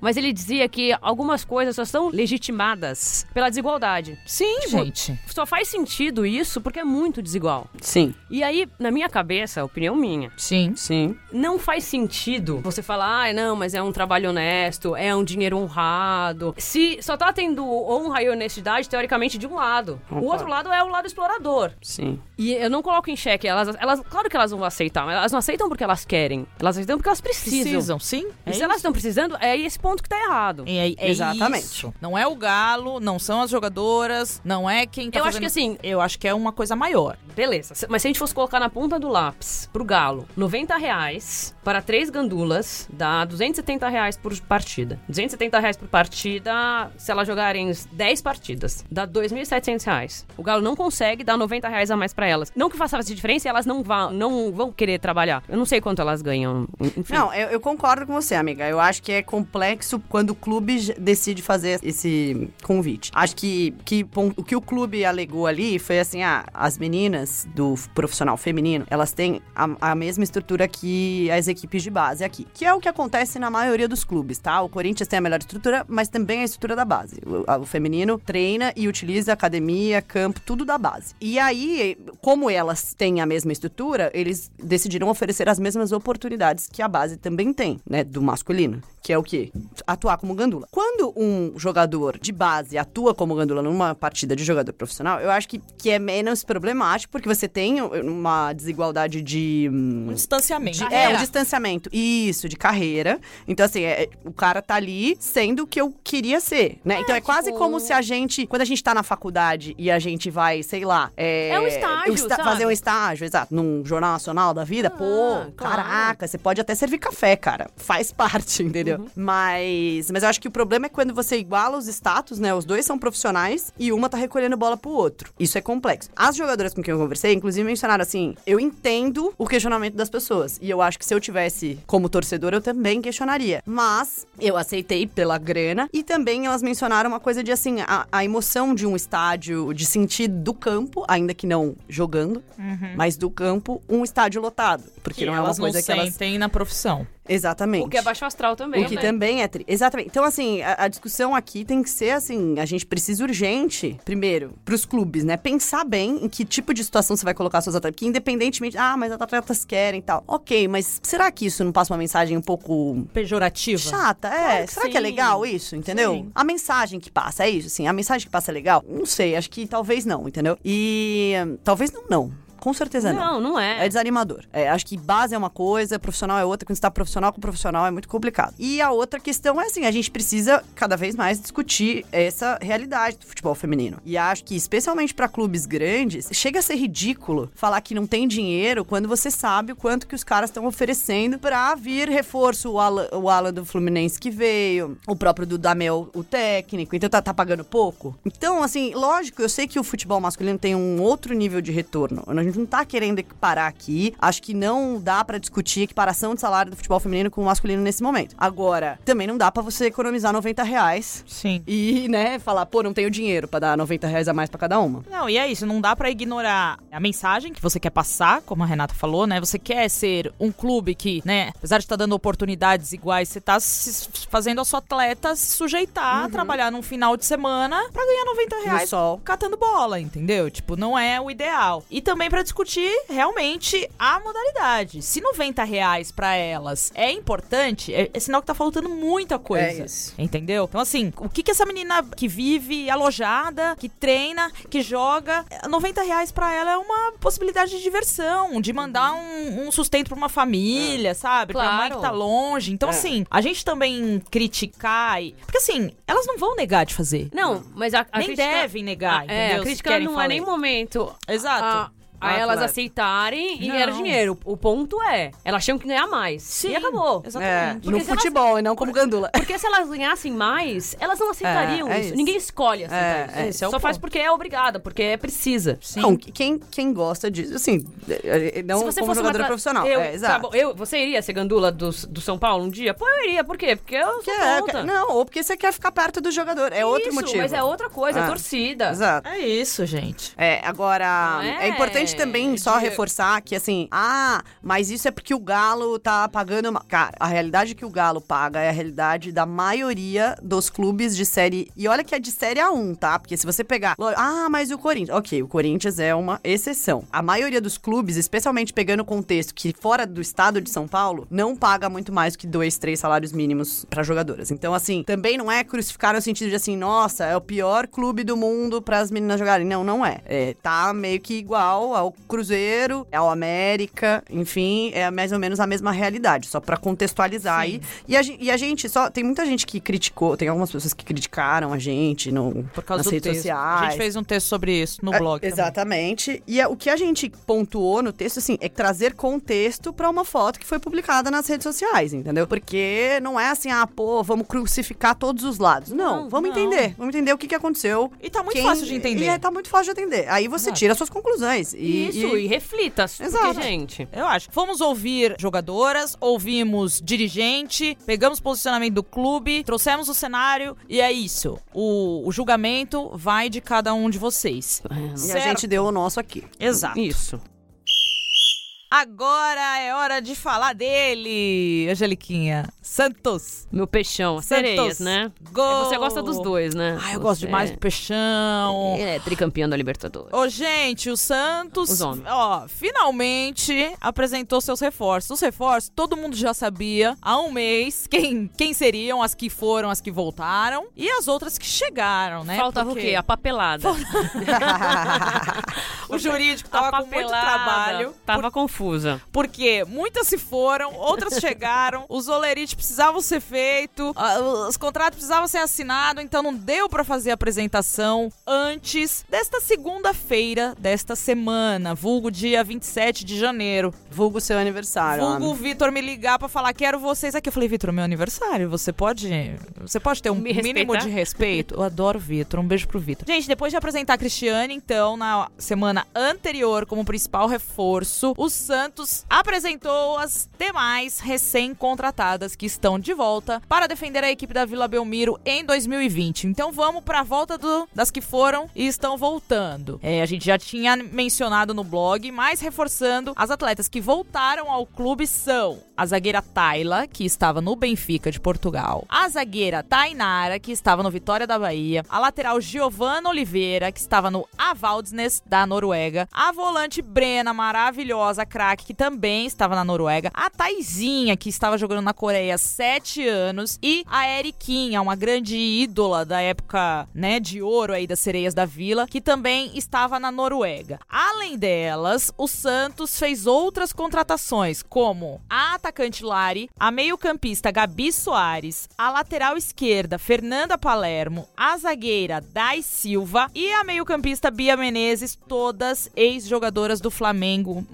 mas ele dizia que algumas coisas só são legitimadas pela desigualdade. Sim, Tipo, gente. Só faz sentido isso porque é muito desigual. Sim. E aí, na minha cabeça, opinião minha, Sim. Sim. não faz sentido você falar, ah, não, mas é um trabalho honesto, é um dinheiro honrado. Se só tá tendo honra e honestidade, teoricamente, de um lado. O outro lado é o lado explorador. Sim. E eu não coloco em xeque, elas, elas, claro que elas vão aceitar, mas elas não aceitam porque elas querem. Elas aceitam porque elas precisam. Precisam, sim. E É se elas estão precisando, é esse ponto que tá errado. É, é Exatamente. isso. Não é o galo, não são as jogadoras, não é quem tá Eu acho fazendo- que assim- Eu acho que é uma coisa maior. Beleza. Mas se a gente fosse colocar na ponta do lápis pro Galo, 90 reais para três gandulas dá 270 reais por partida. 270 reais por partida, se elas jogarem 10 partidas, dá 2.700 reais. O Galo não consegue dar 90 reais a mais pra elas. Não que faça essa diferença, elas não vão, não vão querer trabalhar. Eu não sei quanto elas ganham. Enfim. Não, eu, eu concordo com você, amiga. Eu acho que é complexo quando o clube decide fazer esse convite. Acho que, que o que o clube alegou ali foi assim: ah, as meninas do profissional feminino, elas têm a, a mesma estrutura que as equipes de base aqui. Que é o que acontece na maioria dos clubes, tá? O Corinthians tem a melhor estrutura, mas também a estrutura da base. O, o feminino treina e utiliza academia, campo, tudo da base. E aí, como elas têm a mesma estrutura, eles decidiram oferecer as mesmas oportunidades que a base também tem, né? Do masculino. Que é o quê? Atuar como gandula. Quando um jogador de base atua como gandula numa partida de jogador profissional, eu acho que, que é menos problemático, porque você tem uma desigualdade de. hum, Um distanciamento. de- é, um distanciamento. Isso, de carreira. Então, assim, é- o cara tá ali sendo o que eu queria ser, né? então, é quase tipo- como se a gente, quando a gente tá na faculdade e a gente vai, sei lá... É, É um estágio, sabe? Fazer um estágio, exato, num jornal nacional da vida. Pô, claro. caraca, você pode até servir café, cara. Faz parte, entendeu? Uhum. Mas, mas eu acho que o problema é quando você iguala os status, né? Os dois são profissionais e uma tá recolhendo bola pro outro. Isso é complexo. As jogadoras com quem eu conversei, inclusive, mencionaram assim: eu entendo o questionamento das pessoas. E eu acho que se eu tivesse como torcedor, eu também questionaria. Mas eu aceitei pela grana. E também elas mencionaram uma coisa de assim: a, a emoção de um estádio, de sentir do campo, ainda que não jogando, mas do campo, um estádio lotado. Porque Que não é uma coisa não que elas sentem na profissão. Exatamente. O que é baixo astral também. O que né? também é tri... Exatamente. Então, assim, a, a discussão aqui tem que ser assim: a gente precisa urgente, primeiro, pros clubes, né? Pensar bem em que tipo de situação você vai colocar seus atletas. Porque independentemente, ah, mas os atletas querem e tal. Ok, mas será que isso não passa uma mensagem um pouco Pejorativa. chata? É. Claro que será que é sim. legal isso? Entendeu? Sim. A mensagem que passa, é isso, assim. A mensagem que passa é legal? Não sei, acho que talvez não, entendeu? E. hum, Talvez não, não. Com certeza não. Não, não é. É desanimador. É, acho que base é uma coisa, profissional é outra. Quando você tá profissional com profissional é muito complicado. E a outra questão é assim: a gente precisa cada vez mais discutir essa realidade do futebol feminino. E acho que, especialmente pra clubes grandes, chega a ser ridículo falar que não tem dinheiro quando você sabe o quanto que os caras estão oferecendo pra vir reforço. O Alan, o Alan do Fluminense que veio, o próprio do Damel, o técnico. Então tá, tá pagando pouco. Então, assim, lógico, eu sei que o futebol masculino tem um outro nível de retorno. A gente não tá querendo equiparar aqui. Acho que não dá pra discutir equiparação de salário do futebol feminino com o masculino nesse momento. Agora, também não dá pra você economizar 90 reais Sim. e, né, falar, pô, não tenho dinheiro pra dar 90 reais a mais pra cada uma. Não, e é isso, não dá pra ignorar a mensagem que você quer passar, como a Renata falou, né? Você quer ser um clube que, né, apesar de estar dando oportunidades iguais, você tá se- fazendo a sua atleta se sujeitar a trabalhar num final de semana pra ganhar 90 reais sol. catando bola, entendeu? Tipo, não é o ideal. E também pra discutir realmente a modalidade. Se 90 reais pra elas é importante, é, é sinal que tá faltando muita coisa. É isso. Entendeu? Então, assim, o que que essa menina que vive alojada, que treina, que joga, 90 reais pra ela é uma possibilidade de diversão, de mandar um, um sustento pra uma família, sabe? Pra mãe Claro. que tá longe. Então, É. assim, a gente também criticar. E... Porque, assim, elas não vão negar de fazer. Não, mas a, a Nem crítica- devem negar, a, entendeu? É, a crítica não é nem momento Exato. Ah, elas claro. aceitarem e Não. ganhar dinheiro. O ponto é, elas tinham que ganhar mais. Sim, E acabou. É, Exatamente. no Porque se elas- futebol e não como gandula. Porque se elas ganhassem mais, elas não aceitariam É, é isso. isso. Ninguém escolhe aceitar É, isso. é, é Só faz ponto. porque é obrigada, porque é precisa. Sim. Não, quem, quem gosta disso, assim, é, é, não Se você como fosse jogadora tra- profissional. Eu, é, exato. tá eu, você iria ser gandula do, do São Paulo um dia? Pô, eu iria. Por quê? Porque eu sou quer- não, ou porque você quer ficar perto do jogador. É outro Isso, motivo. mas é outra coisa, é Ah, torcida. Exato. É isso, gente. É, agora, é, é importante também só reforçar que, assim, ah, mas isso é porque o Galo tá pagando. ma- Cara, a realidade que o Galo paga é a realidade da maioria dos clubes de série. E olha que é de série A1, tá? Porque se você pegar. Ah, mas o Corinthians. Ok, o Corinthians é uma exceção. A maioria dos clubes, especialmente pegando o contexto que fora do estado de São Paulo, não paga muito mais que dois, três salários mínimos pra jogadoras. Então, assim, também não é crucificar no sentido de assim, nossa, é o pior clube do mundo para as meninas jogarem. Não, não é. é. Tá meio que igual ao Cruzeiro, ao América, enfim, é mais ou menos a mesma realidade, só pra contextualizar aí. E a, e a gente só. Tem muita gente que criticou, tem algumas pessoas que criticaram a gente no, Por causa nas do redes texto. sociais. A gente fez um texto sobre isso no É, blog. também. Exatamente. E é- o que a gente pontuou no texto, assim, é trazer contexto pra uma foto que foi publicada nas redes sociais, entendeu? Porque não é assim, ah, pô, vamos crucificar todos os lados. Não, Não, vamos não. entender. Vamos entender o que, que aconteceu. E tá muito quem- fácil de entender. E é, tá muito fácil de entender. Aí você Exato. tira suas conclusões. E, Isso, e, e- reflita. Exato. Porque, gente... Eu acho. Fomos ouvir jogadoras, ouvimos dirigente, pegamos posicionamento do clube, trouxemos o cenário e é isso. O, o julgamento vai de cada um de vocês. e a gente deu o nosso aqui. Exato. Isso. Agora é hora de falar dele, Angeliquinha. Santos. Meu peixão. Santos. Sereias, né? Gol. Você gosta dos dois, né? Ah, eu gosto Você demais do Peixão. É tricampeão da Libertadores. Ô, gente, o Santos, Os homens. ó, finalmente apresentou seus reforços. Os reforços, todo mundo já sabia há um mês quem, quem seriam, as que foram, as que voltaram e as outras que chegaram, né? Faltava Porque o quê? A papelada. O jurídico tava com muito trabalho. Tava confusa. Porque muitas se foram, outras chegaram, os olerites precisavam ser feito, os contratos precisavam ser assinados, então não deu pra fazer a apresentação antes desta segunda-feira desta semana, vulgo dia 27 de janeiro. Vulgo seu aniversário. Vulgo o. Vitor me ligar pra falar quero vocês aqui. Eu falei, Vitor, meu aniversário, você pode, você pode ter um Me mínimo respeitar? de respeito? Eu adoro o Vitor, um beijo pro Vitor. Gente, depois de apresentar a Cristiane, então, na semana anterior como principal reforço, os Santos apresentou as demais recém-contratadas que estão de volta para defender a equipe da Vila Belmiro em 2020. Então vamos para a volta do, das que foram e estão voltando. É, a gente já tinha mencionado no blog, mas reforçando, as atletas que voltaram ao clube são a zagueira Tayla, que estava no Benfica de Portugal, a zagueira Tainara, que estava no Vitória da Bahia, a lateral Giovanna Oliveira, que estava no Avaldsnes da Noruega, a volante Brena, maravilhosa, craque, que também estava na Noruega, a Taizinha, que estava jogando na Coreia há sete anos, e a Eriquinha, uma grande ídola da época, né, de ouro aí das sereias da vila, que também estava na Noruega. Além delas, o Santos fez outras contratações, como a atacante Lari, a meio-campista Gabi Soares, a lateral esquerda Fernanda Palermo, a zagueira Dai Silva e a meio-campista Bia Menezes, todas ex-jogadoras do Flamengo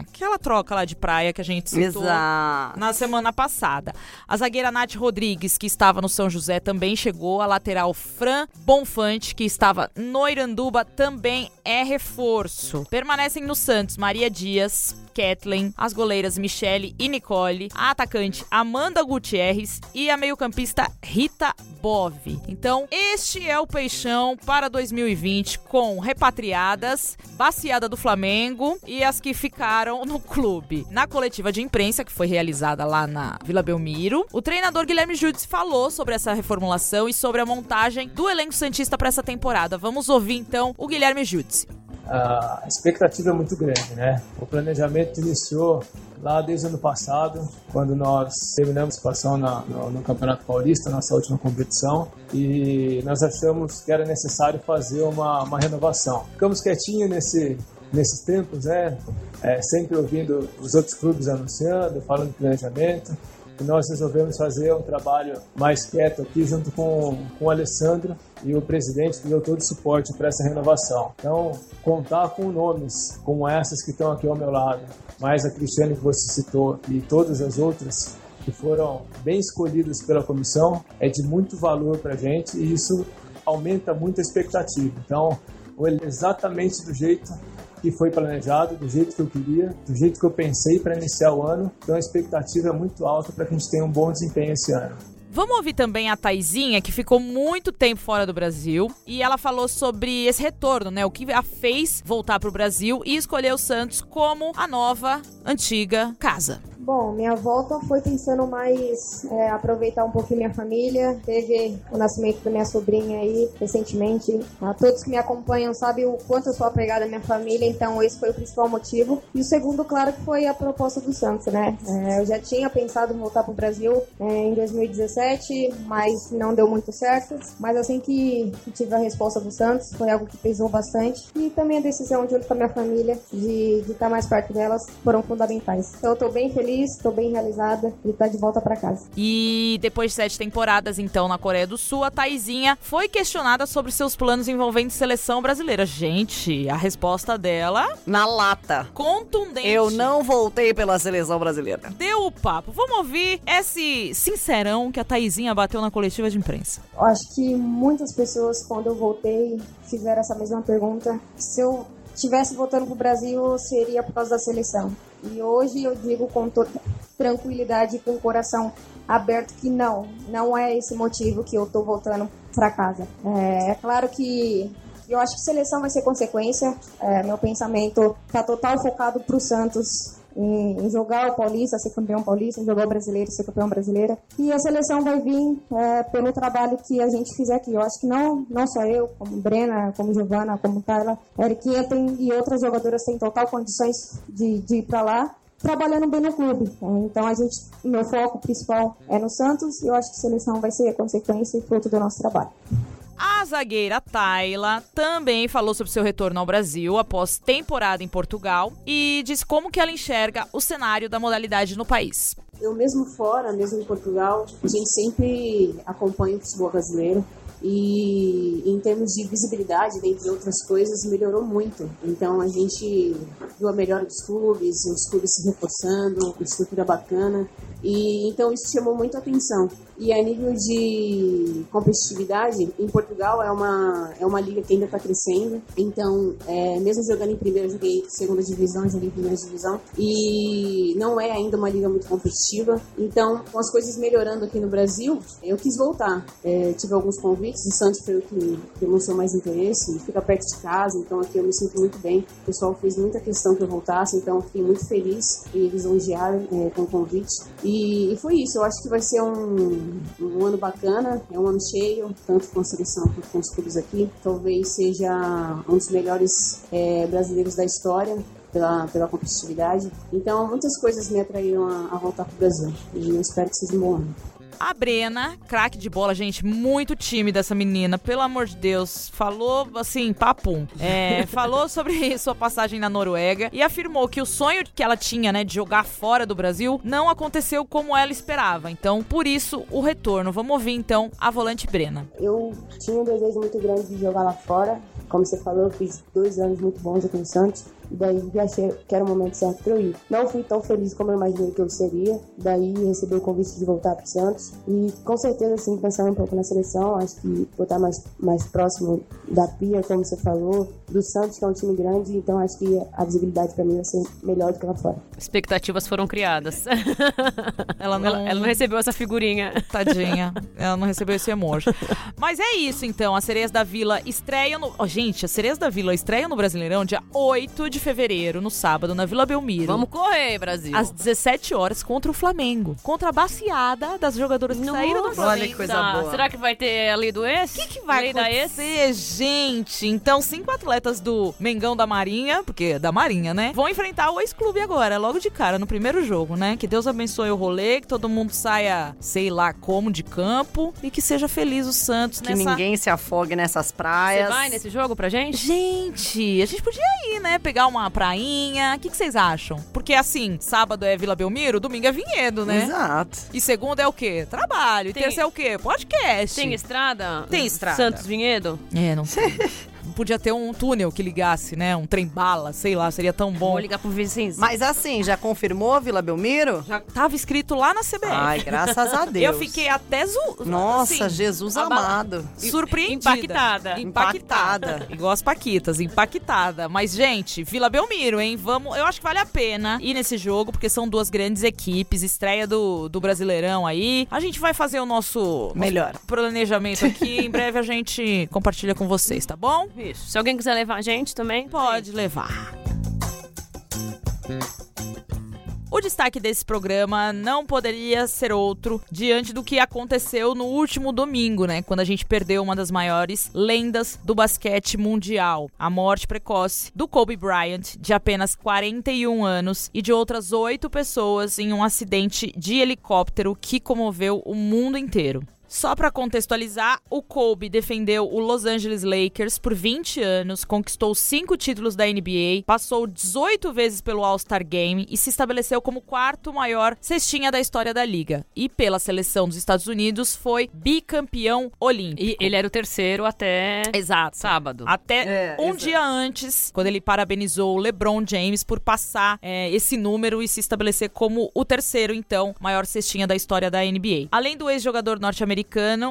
Aquela troca lá de praia que a gente citou Exato. na semana passada. A zagueira Nath Rodrigues, que estava no São José, também chegou. A lateral Fran Bonfante, que estava no Iranduba, também é reforço. Permanecem no Santos Maria Dias, Kathleen, as goleiras Michele e Nicole, a atacante Amanda Gutierrez e a meio-campista Rita Bove. Então, este é o Peixão para 2020 com repatriadas, baciada do Flamengo e as que ficaram no clube. Na coletiva de imprensa que foi realizada lá na Vila Belmiro, o treinador Guilherme Judes falou sobre essa reformulação e sobre a montagem do elenco santista para essa temporada. Vamos ouvir então o Guilherme Judes a expectativa é muito grande, né? O planejamento iniciou lá desde o ano passado, quando nós terminamos a participação na, no, no, Campeonato Paulista, nossa última competição, e nós achamos que era necessário fazer uma, uma renovação. Ficamos quietinhos nesse, nesses tempos, né? É, sempre ouvindo os outros clubes anunciando, falando de planejamento, nós resolvemos fazer um trabalho mais quieto aqui junto com, com o Alessandro e o presidente que deu todo o suporte para essa renovação. Então, contar com nomes como essas que estão aqui ao meu lado, mais a Cristiane que você citou e todas as outras que foram bem escolhidas pela comissão, é de muito valor para a gente e isso aumenta muito a expectativa. Então, exatamente do jeito que foi planejado, do jeito que eu queria, do jeito que eu pensei para iniciar o ano. Então a expectativa é muito alta para que a gente tenha um bom desempenho esse ano. Vamos ouvir também a Taizinha, que ficou muito tempo fora do Brasil. E ela falou sobre esse retorno, né? O que a fez voltar para o Brasil e escolher o Santos como a nova, antiga casa. Bom, minha volta foi pensando mais é, aproveitar um pouquinho minha família. Teve o nascimento da minha sobrinha aí recentemente. A todos que me acompanham sabem o quanto eu sou apegada à minha família, então esse foi o principal motivo. E o segundo, claro, que foi a proposta do Santos, né? É, eu já tinha pensado em voltar para o Brasil é, em 2017, mas não deu muito certo. Mas assim que, que, tive a resposta do Santos, foi algo que pesou bastante. E também a decisão de olho com a minha família, de estar mais perto delas, foram fundamentais. Então eu tô bem feliz feliz, estou bem realizada e tá de volta para casa. E depois de sete temporadas, então, na Coreia do Sul, a Taizinha foi questionada sobre seus planos envolvendo seleção brasileira. Gente, a resposta dela. Na lata. Contundente. Eu não voltei pela seleção brasileira. Deu o papo. Vamos ouvir esse sincerão que a Taizinha bateu na coletiva de imprensa. Eu acho que muitas pessoas, quando eu voltei, fizeram essa mesma pergunta. Se eu tivesse voltando pro Brasil, seria por causa da seleção. E hoje eu digo com toda tranquilidade e com o coração aberto que não, não é esse motivo que eu tô voltando para casa. É, é, claro que eu acho que seleção vai ser consequência. É, meu pensamento tá total focado pro Santos em, jogar o Paulista, ser campeão paulista, em jogar o brasileiro, ser campeão brasileira. E a seleção vai vir é, pelo trabalho que a gente fizer aqui. Eu acho que não, não só eu, como Brena, como Giovana, como Carla, Eriquinha tem, e outras jogadoras têm total condições de, de ir para lá trabalhando bem no clube. Então a gente, meu foco principal é no Santos e eu acho que a seleção vai ser consequência e fruto do nosso trabalho. A zagueira Tayla também falou sobre seu retorno ao Brasil após temporada em Portugal e diz como que ela enxerga o cenário da modalidade no país. Eu mesmo fora, mesmo em Portugal, a gente sempre acompanha o futebol brasileiro e em termos de visibilidade, dentre outras coisas, melhorou muito. Então a gente viu a melhora dos clubes, os clubes se reforçando, estrutura bacana e então isso chamou muito atenção. E a nível de competitividade, em Portugal é uma, é uma liga que ainda está crescendo. Então, é, mesmo jogando em primeira, joguei segunda divisão, joguei em primeira divisão. E não é ainda uma liga muito competitiva. Então, com as coisas melhorando aqui no Brasil, eu quis voltar. É, tive alguns convites, o Santos foi o que demonstrou mais interesse, fica perto de casa, então aqui eu me sinto muito bem. O pessoal fez muita questão que eu voltasse, então fiquei muito feliz e eles lisonjearam é, com o convite. E, e, foi isso, eu acho que vai ser um, um ano bacana, é um ano cheio, tanto seleção quanto com os clubes aqui. Talvez seja um dos melhores é, brasileiros da história pela, pela competitividade. Então, muitas coisas me atraíram a, a voltar para o Brasil. E eu espero que seja um bom ano. A Brena, craque de bola, gente, muito tímida essa menina, pelo amor de Deus. Falou assim, papum. É, falou sobre sua passagem na Noruega e afirmou que o sonho que ela tinha, né, de jogar fora do Brasil, não aconteceu como ela esperava. Então, por isso, o retorno. Vamos ouvir então a volante Brena. Eu tinha um desejo muito grande de jogar lá fora. Como você falou, eu fiz dois anos muito bons aqui no Santos. E daí já achei que era o momento certo para eu ir. Não fui tão feliz como eu imaginei que eu seria. Daí recebi o convite de voltar para o Santos. E com certeza, assim, pensando um pouco na seleção, acho que vou estar mais, mais próximo da Pia, como você falou, do Santos, que é um time grande. Então acho que a visibilidade para mim vai ser melhor do que lá fora. Expectativas foram criadas. ela, não... Ela, ela não recebeu essa figurinha. Tadinha. ela não recebeu esse emoji. Mas é isso, então. As Sereias da Vila estreiam no. Oh, gente, as Sereias da Vila estreiam no Brasileirão dia 8 de fevereiro, no sábado, na Vila Belmiro. Vamos correr, Brasil. Às 17 horas contra o Flamengo. Contra a baciada das jogadoras que Nossa, saíram do Flamengo. Olha que coisa boa. Será que vai ter ali do ex? O que, que vai Lei acontecer, gente? Então, cinco atletas do Mengão da Marinha, porque é da Marinha, né? Vão enfrentar o ex-clube agora, logo de cara, no primeiro jogo, né? Que Deus abençoe o rolê, que todo mundo saia, sei lá como, de campo e que seja feliz o Santos Que nessa... ninguém se afogue nessas Você praias. vai nesse jogo pra gente? Gente, a gente podia ir, né? Pegar uma prainha. O que, que vocês acham? Porque assim, sábado é Vila Belmiro, domingo é Vinhedo, né? Exato. E segunda é o quê? Trabalho. E Tem- terça é o quê? Podcast. Tem estrada? Tem estrada. Santos Vinhedo? É, não sei. Podia ter um túnel que ligasse, né? Um trem-bala, sei lá, seria tão bom. Vou ligar pro vizinho. Mas assim, já confirmou Vila Belmiro? Já tava escrito lá na CBF. Ai, graças a Deus. Eu fiquei até zo... Nossa, assim, Jesus amado. surpreendida. Impactada. Impactada. Igual as Paquitas, impactada. Mas, gente, Vila Belmiro, hein? Vamos. Eu acho que vale a pena ir nesse jogo, porque são duas grandes equipes, estreia do, do Brasileirão aí. A gente vai fazer o nosso, Melhor. nosso planejamento aqui. em breve a gente compartilha com vocês, tá bom? Isso. Se alguém quiser levar a gente também, Pode levar. O destaque desse programa não poderia ser outro diante do que aconteceu no último domingo, né? Quando a gente perdeu uma das maiores lendas do basquete mundial, a morte precoce do Kobe Bryant, de apenas 41 anos, e de outras oito pessoas em um acidente de helicóptero que comoveu o mundo inteiro. Só pra contextualizar, o Kobe defendeu o Los Angeles Lakers por 20 anos, conquistou cinco títulos da NBA, passou 18 vezes pelo All-Star Game e se estabeleceu como o quarto maior cestinha da história da liga. E pela seleção dos Estados Unidos foi bicampeão olímpico. E ele era o terceiro até Exato. sábado. Até É, um exato. dia antes, quando ele parabenizou o LeBron James por passar é, esse número e se estabelecer como o terceiro, então, maior cestinha da história da NBA. Além do ex-jogador norte-americano,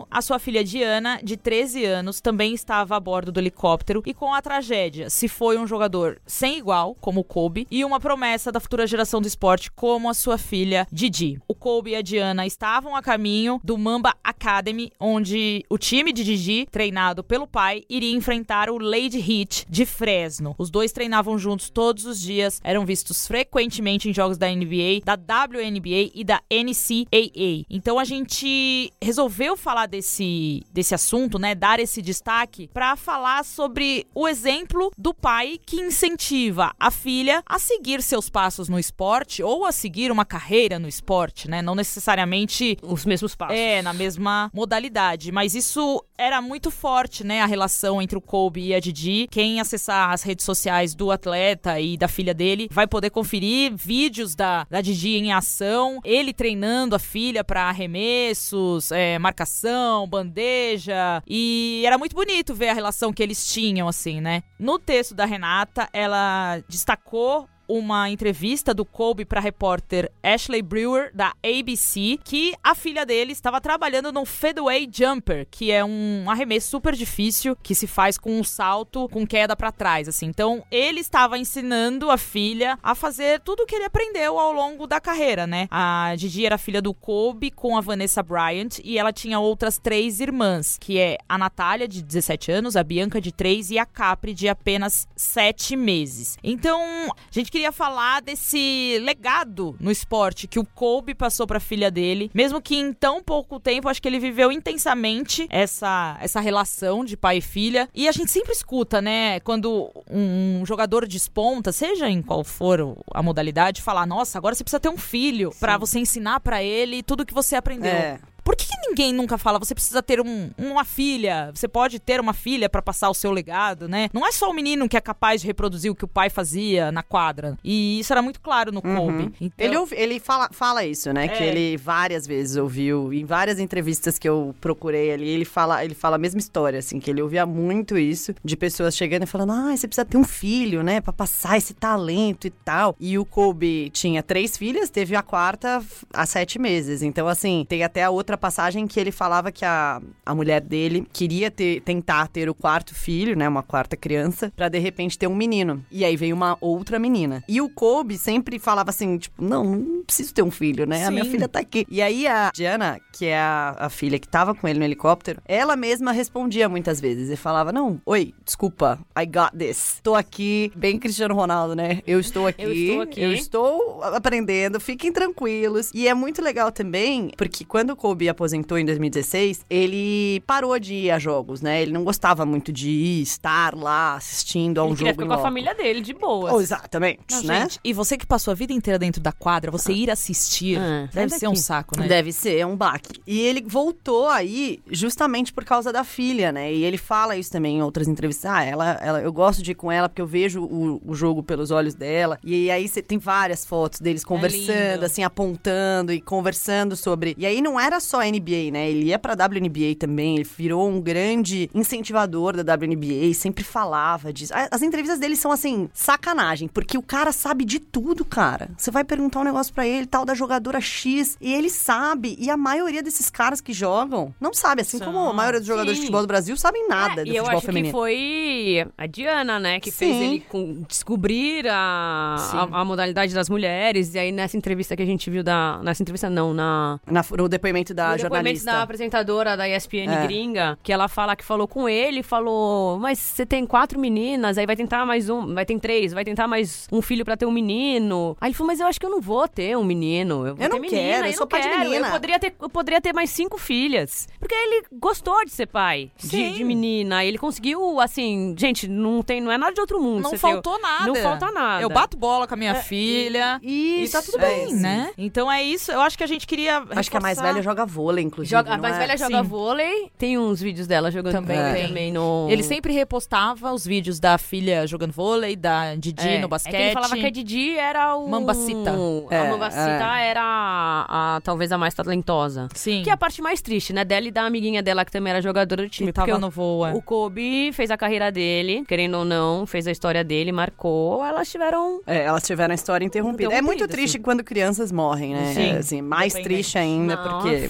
a sua filha Diana, de 13 anos, também estava a bordo do helicóptero e com a tragédia, se foi um jogador sem igual, como o Kobe, e uma promessa da futura geração do esporte, como a sua filha Didi. O Kobe e a Diana estavam a caminho do Mamba Academy, onde o time de Didi, treinado pelo pai, iria enfrentar o Lady Heat de Fresno. Os dois treinavam juntos todos os dias, eram vistos frequentemente em jogos da NBA, da WNBA e da NCAA. Então a gente resolveu falar desse, desse assunto, né, dar esse destaque para falar sobre o exemplo do pai que incentiva a filha a seguir seus passos no esporte ou a seguir uma carreira no esporte, né? Não necessariamente Os mesmos passos. é, na mesma modalidade. Mas isso era muito forte, né? A relação entre o Kobe e a Didi. Quem acessar as redes sociais do atleta e da filha dele vai poder conferir vídeos da, da Didi em ação, ele treinando a filha para arremessos, é, marcação, bandeja. E era muito bonito ver a relação que eles tinham, assim, né? No texto da Renata, ela destacou uma entrevista do Kobe para a repórter Ashley Brewer da ABC que a filha dele estava trabalhando no fadeaway jumper, que é um arremesso super difícil que se faz com um salto com queda para trás, assim. Então, ele estava ensinando a filha a fazer tudo o que ele aprendeu ao longo da carreira, né? A Gigi era filha do Kobe com a Vanessa Bryant e ela tinha outras três irmãs, que é a Natália de 17 anos, a Bianca de 3 e a Capri de apenas 7 meses. Então, a gente queria falar desse legado no esporte que o Kobe passou para a filha dele, mesmo que em tão pouco tempo, acho que ele viveu intensamente essa essa relação de pai e filha. E a gente sempre escuta, né, quando um jogador desponta, seja em qual for a modalidade, falar: "Nossa, agora você precisa ter um filho para você ensinar para ele tudo que você aprendeu". É. Por que, que ninguém nunca fala você precisa ter um, uma filha? Você pode ter uma filha para passar o seu legado, né? Não é só o menino que é capaz de reproduzir o que o pai fazia na quadra. E isso era muito claro no Kobe. Então, Ele, ouvi- ele fala, fala isso, né? Que É. ele várias vezes ouviu, em várias entrevistas que eu procurei ali, ele fala, ele fala a mesma história, assim, que ele ouvia muito isso de pessoas chegando e falando: ah, você precisa ter um filho, né? Pra passar esse talento e tal. E o Kobe tinha três filhas, teve a quarta há sete meses. Então, assim, tem até a outra passagem que ele falava que a, a mulher dele queria ter, tentar ter o quarto filho, né? Uma quarta criança, pra de repente ter um menino. E aí veio uma outra menina. E o Kobe sempre falava assim, tipo, não, não preciso ter um filho, né? A minha Sim. filha tá aqui. E aí a Diana, que é a, a filha que tava com ele no helicóptero, ela mesma respondia muitas vezes e falava: Não, oi, desculpa, I got this. Tô aqui, bem Cristiano Ronaldo, né? Eu estou aqui. Eu estou aqui. eu estou aprendendo, fiquem tranquilos. E é muito legal também, porque quando o Kobe aposentou em 2016, ele parou de ir a jogos, né? Ele não gostava muito de ir, estar lá assistindo a um Ele jogo ficar em com a família dele, de boa. Oh, exatamente, Não, né? gente, e você que passou a vida inteira dentro da quadra, você ir assistir, Ah, deve ser um saco, né? Deve ser, é um baque. E ele voltou aí justamente por causa da filha, né? E ele fala isso também em outras entrevistas. Ah, ela, ela, eu gosto de ir com ela porque eu vejo o, o jogo pelos olhos dela. E aí você tem várias fotos deles conversando, lindo. assim, apontando e conversando sobre. E aí não era só NBA, né? Ele ia pra WNBA também, ele virou um grande incentivador da WNBA, sempre falava disso. A- As entrevistas dele são assim, sacanagem, porque o cara sabe de tudo, cara. Você vai perguntar um negócio pra ele, tal, da jogadora X, e ele sabe. E a maioria desses caras que jogam não sabe, assim São. como a maioria dos jogadores Sim. de futebol do Brasil sabem nada É, do e eu futebol acho feminino. que foi a Diana, né, que fez Sim. ele com- descobrir a, a, a modalidade das mulheres. E aí, nessa entrevista que a gente viu da. Nessa entrevista, não, na. Na- no depoimento da depoimento jornalista. da apresentadora da ESPN É. gringa, que ela fala que falou com ele, falou: Mas você tem quatro meninas, aí vai tentar mais um, vai ter três, vai tentar mais um filho pra ter um menino. Aí ele falou: Mas eu acho que eu não vou ter um menino. Eu, vou Eu ter não menina, quero, eu eu sou não pai de quero. menina." Eu poderia, ter, eu poderia ter mais cinco filhas. Porque ele gostou de ser pai de, de menina. Ele conseguiu, assim, gente, não, tem, não é nada de outro mundo. Não faltou ter- nada. Não falta nada. Eu bato bola com a minha filha. E Isso, tá tudo é bem, isso. né? Então é isso. Eu acho que a gente queria. Acho que a mais velha joga vôlei, inclusive. Joga, a mais é? velha joga Sim. vôlei. Tem uns vídeos dela jogando Também vôlei também no. Ele sempre repostava os vídeos da filha jogando vôlei, da Didi É, no É basquete. que ele falava que a Didi era o. Mambacita. A É, Mambacita era a, a- talvez a mais talentosa. Sim. Que é a parte mais triste, né? Dela e da amiguinha dela, que também era jogadora do time. que tava porque no voo. é. o Kobe fez a carreira dele, querendo ou não, fez a história dele, marcou. Elas tiveram. É, elas tiveram a história interrompida. É muito triste quando crianças morrem, né? Sim. É, assim, mais triste ainda, Não. porque.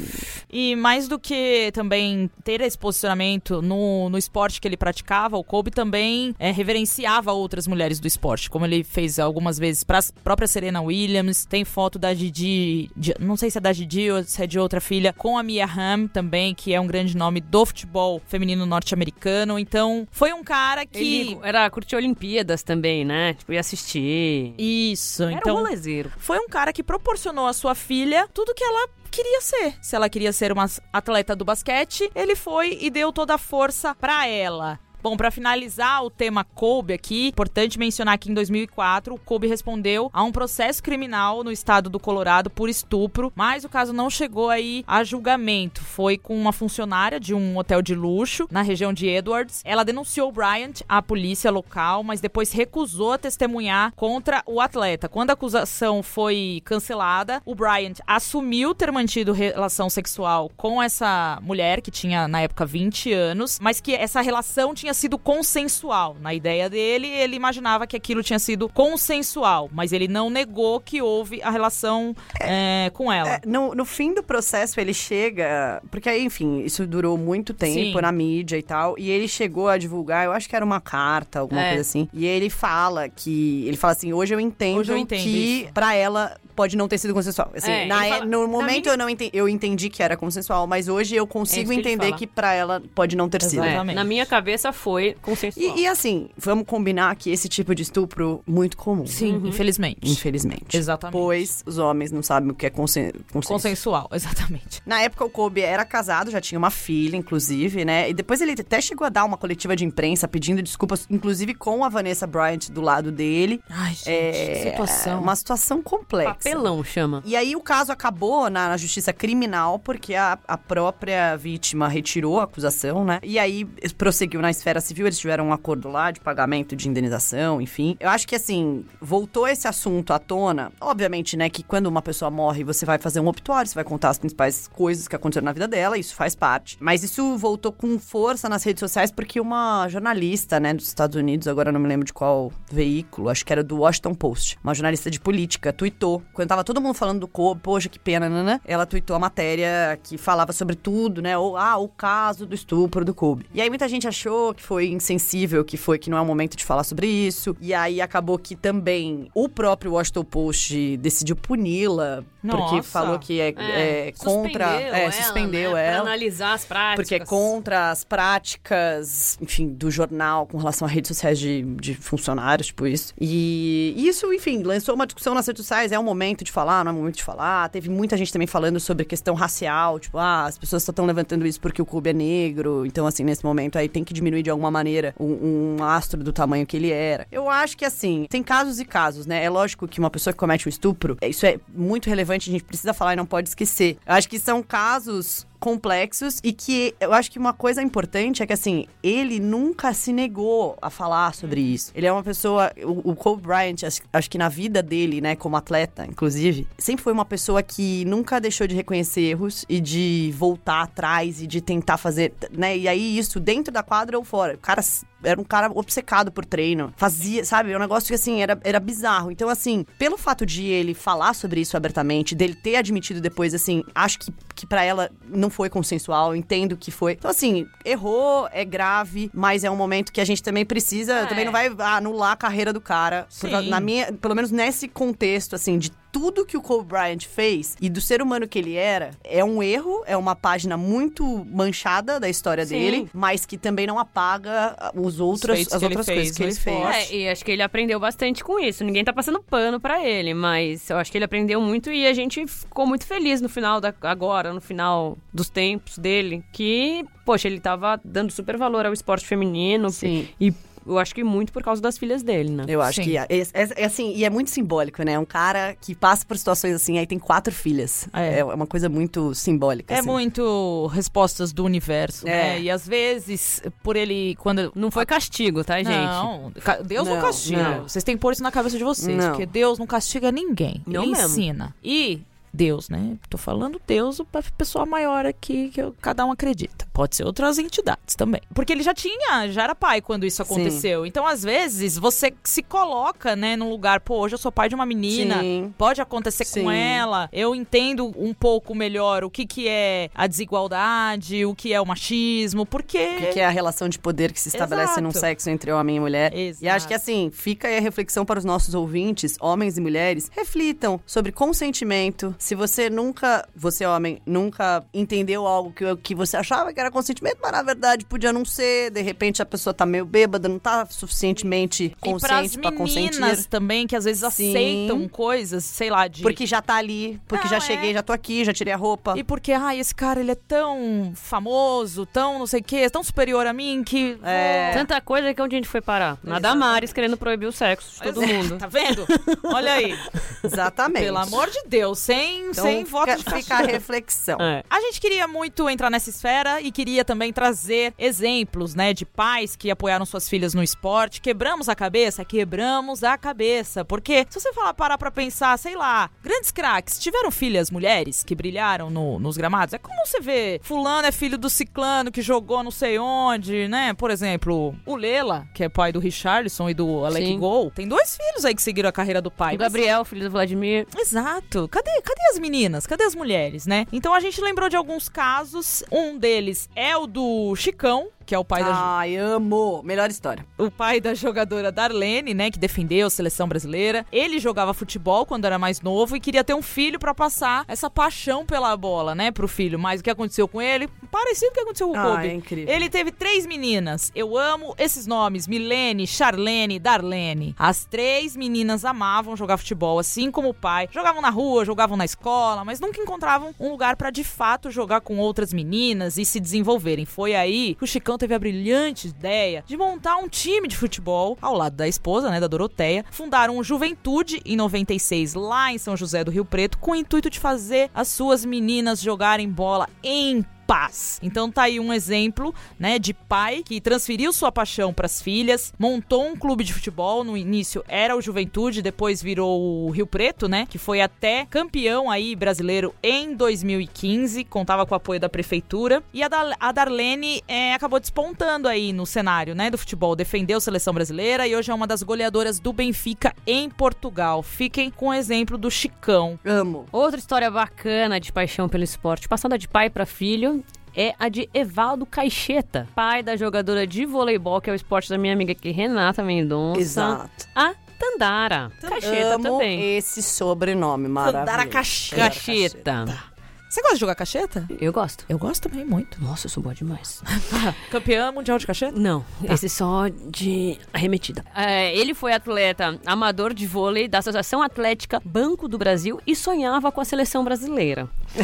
E mais do que também ter esse posicionamento no, no esporte que ele praticava, o Kobe também é, reverenciava outras mulheres do esporte, como ele fez algumas vezes para própria Serena Williams. Tem foto da Didi, de- não sei se é da Didi ou se é de outra filha, com a Mia Hamm também, que é um grande nome do futebol feminino norte-americano. Então, foi um cara que. Ele era curtir Olimpíadas também, né? Tipo, ia assistir. Isso, Era então. um rolezeiro. foi um cara que proporcionou à sua filha tudo que ela queria ser. Se ela queria ser uma atleta do basquete, ele foi e deu toda a força pra ela. Bom, pra finalizar o tema Kobe aqui, importante mencionar que em 2004 o Kobe respondeu a um processo criminal no estado do Colorado por estupro, mas o caso não chegou aí a julgamento. Foi com uma funcionária de um hotel de luxo na região de Edwards. Ela denunciou Bryant à polícia local, mas depois recusou a testemunhar contra o atleta. Quando a acusação foi cancelada, o Bryant assumiu ter mantido relação sexual com essa mulher que tinha na época 20 anos, mas que essa relação tinha tinha sido consensual. Na ideia dele, ele imaginava que aquilo tinha sido consensual, mas ele não negou que houve a relação é, com ela. É, no, no fim do processo, ele chega. Porque aí, enfim, isso durou muito tempo Sim. na mídia e tal. E ele chegou a divulgar, eu acho que era uma carta, alguma É. coisa assim. E ele fala que. Ele fala assim: hoje eu entendo, Hoje eu entendo que pra ela pode não ter sido consensual. Assim, É, na é- fala- no momento minha- eu não entendi, eu entendi que era consensual, mas hoje eu É consigo que entender que pra ela pode não ter sido. É, Exatamente. na minha cabeça foi consensual. E, e assim, vamos combinar que esse tipo de estupro muito comum. Sim, infelizmente. Infelizmente. Exatamente. Pois os homens não sabem o que é consen consenso. Consensual, exatamente. Na época, o Kobe era casado, já tinha uma filha, inclusive, né? E depois ele até chegou a dar uma coletiva de imprensa pedindo desculpas, inclusive com a Vanessa Bryant do lado dele. Ai, gente, É situação. uma situação complexa. Papelão chama. E aí o caso acabou na, na justiça criminal, porque a, a própria vítima retirou a acusação, né? E aí prosseguiu na esfera civil, eles tiveram um acordo lá de pagamento de indenização, enfim. Eu acho que assim, voltou esse assunto à tona. Obviamente, né, que quando uma pessoa morre, você vai fazer um obituário, você vai contar as principais coisas que aconteceram na vida dela, isso faz parte. Mas isso voltou com força nas redes sociais porque uma jornalista, né, dos Estados Unidos, agora não me lembro de qual veículo, acho que era do Washington Post, uma jornalista de política, tweetou, quando tava todo mundo falando do Kobe, poxa, que pena, né? Ela tweetou a matéria que falava sobre tudo, né? Ou, ah, o caso do estupro do Kobe. E aí muita gente achou que foi insensível, que foi que não é o momento de falar sobre isso. E aí acabou que também o próprio Washington Post decidiu puni-la, porque falou que é, é contra. suspendeu É, ela, suspendeu né, Pra ela. analisar as práticas. Porque é contra as práticas, enfim, do jornal com relação a redes sociais de, de funcionários, tipo isso. E isso, enfim, lançou uma discussão nas redes sociais. É o momento de falar, não é o momento de falar. Teve muita gente também falando sobre questão racial, tipo, ah, as pessoas só estão levantando isso porque o Kobe é negro. Então, assim, nesse momento aí tem que diminuir de alguma maneira um, um astro do tamanho que ele era. Eu acho que, assim, tem casos e casos, né? É lógico que uma pessoa que comete um estupro, isso é muito relevante, a gente precisa falar e não pode esquecer. Eu acho que são casos complexos e que eu acho que uma coisa importante é que assim, ele nunca se negou a falar sobre isso. Ele é uma pessoa, o, o Kobe Bryant, acho, acho que na vida dele, né, como atleta, inclusive, sempre foi uma pessoa que nunca deixou de reconhecer erros e de voltar atrás e de tentar fazer, né? E aí isso dentro da quadra ou fora. O cara era um cara obcecado por treino. Fazia, sabe? É um negócio que, assim, era, era bizarro. Então, assim, pelo fato de ele falar sobre isso abertamente, dele ter admitido depois, assim, acho que, que para ela não foi consensual, entendo que foi. Então, assim, errou, é grave, mas é um momento que a gente também precisa, Ah, também é. não vai anular a carreira do cara. Por na minha, pelo menos nesse contexto, assim, de tudo que o Kobe Bryant fez e do ser humano que ele era, é um erro, é uma página muito manchada da história Sim. dele, mas que também não apaga os outros, feitos as outras fez coisas que ele fez. É, e acho que ele aprendeu bastante com isso. Ninguém tá passando pano pra ele, mas eu acho que ele aprendeu muito e a gente ficou muito feliz no final da agora, no final dos tempos dele, que, poxa, ele tava dando super valor ao esporte feminino Sim. e eu acho que muito por causa das filhas dele, né? Eu acho Sim. que é, é, é- é assim, e é muito simbólico, né? Um cara que passa por situações assim, aí tem quatro filhas. É. É, uma coisa muito simbólica. É assim. muito respostas do universo, É. né? E às vezes, por ele, quando... Não foi castigo, tá, gente? Não, Deus não, Não, castiga. não. Vocês têm que pôr isso na cabeça de vocês, Não. porque Deus não castiga ninguém. Não ele mesmo. ensina. E Deus, né? Tô falando Deus, o pessoa maior aqui que eu- cada um acredita. Pode ser outras entidades também. Porque ele já tinha, já era pai quando isso aconteceu. Então, às vezes, você se coloca, né, num lugar, pô, hoje eu sou pai de uma menina, Sim. pode acontecer Sim. com ela. Eu entendo um pouco melhor o que que é a desigualdade, o que é o machismo, porque O que, que é a relação de poder que se estabelece Exato. num sexo entre homem e mulher. Exato. E acho que assim, fica aí a reflexão para os nossos ouvintes, homens e mulheres, reflitam sobre consentimento. Se você nunca, você homem, nunca entendeu algo que, que você achava que era consentimento, mas na verdade podia não ser, de repente a pessoa tá meio bêbada, não tá suficientemente consciente para meninas consentir. também, que às vezes Sim. aceitam coisas, sei lá, de... Porque já tá ali, porque Não, já é. cheguei, já tô aqui, já tirei a roupa. E porque, ai, esse cara, ele é tão famoso, tão não sei o quê, tão superior a mim, que... É. Tanta coisa que onde a gente foi parar? Na Damares querendo proibir o sexo de todo mundo. Tá vendo? Olha aí. Exatamente. Pelo amor de Deus, sem sem, Então, sem voto fica, de fica a reflexão. É. A gente queria muito entrar nessa esfera e queria também trazer exemplos, né, de pais que apoiaram suas filhas no esporte. Quebramos a cabeça? Quebramos a cabeça. Porque se você falar, parar pra pensar, sei lá, grandes craques tiveram filhas mulheres que brilharam no- nos gramados? É como você vê, fulano é filho do ciclano que jogou não sei onde, né? Por exemplo, o Lela, que é pai do Richarlison e do Alec Sim. Gol, tem dois filhos aí que seguiram a carreira do pai. O Mas- Gabriel, filho do Vladimir. Exato. Cadê, cadê as meninas? Cadê as mulheres, né? Então a gente lembrou de alguns casos. Um deles é o do Chicão, que é o pai da Ai, amo. Melhor história. o pai da jogadora Darlene, né, que defendeu a seleção brasileira. Ele jogava futebol quando era mais novo e queria ter um filho pra passar essa paixão pela bola, né, pro filho. Mas o que aconteceu com ele? Parecido com o que aconteceu com o Ah, Kobe. é incrível. Ele teve três meninas. Eu amo esses nomes: Milene, Charlene, Darlene. As três meninas amavam jogar futebol, assim como o pai. Jogavam na rua, jogavam na escola, mas nunca encontravam um lugar pra de fato jogar com outras meninas e se desenvolverem. Foi aí que o Chicão teve a brilhante ideia de montar um time de futebol ao lado da esposa, né, da Doroteia. Fundaram o Juventude em 96 lá em São José do Rio Preto com o intuito de fazer as suas meninas jogarem bola em paz. Então tá aí um exemplo, né, de pai que transferiu sua paixão pras filhas, montou um clube de futebol, no início era o Juventude, depois virou o Rio Preto, né, que foi até campeão aí brasileiro em 2015, contava com o apoio da prefeitura, e a, Dar- a Darlene é, acabou despontando aí no cenário, né, do futebol, defendeu a seleção brasileira e hoje é uma das goleadoras do Benfica em Portugal. Fiquem com o exemplo do Chicão. Amo. Outra história bacana de paixão pelo esporte, passada de pai para filho, é a de Evaldo Caixeta, pai da jogadora de voleibol, que é o esporte da minha amiga aqui, Renata Mendonça. Exato. A Tandara. Caixeta Amo também. esse sobrenome maravilhoso. Tandara Caixeta. Cacheta. Você gosta de jogar cacheta? Eu gosto. Eu gosto também muito. Nossa, eu sou boa demais. Campeã mundial de cacheta? Não, esse só de arremetida. É, ele foi atleta amador de vôlei da Associação Atlética Banco do Brasil e sonhava com a seleção brasileira.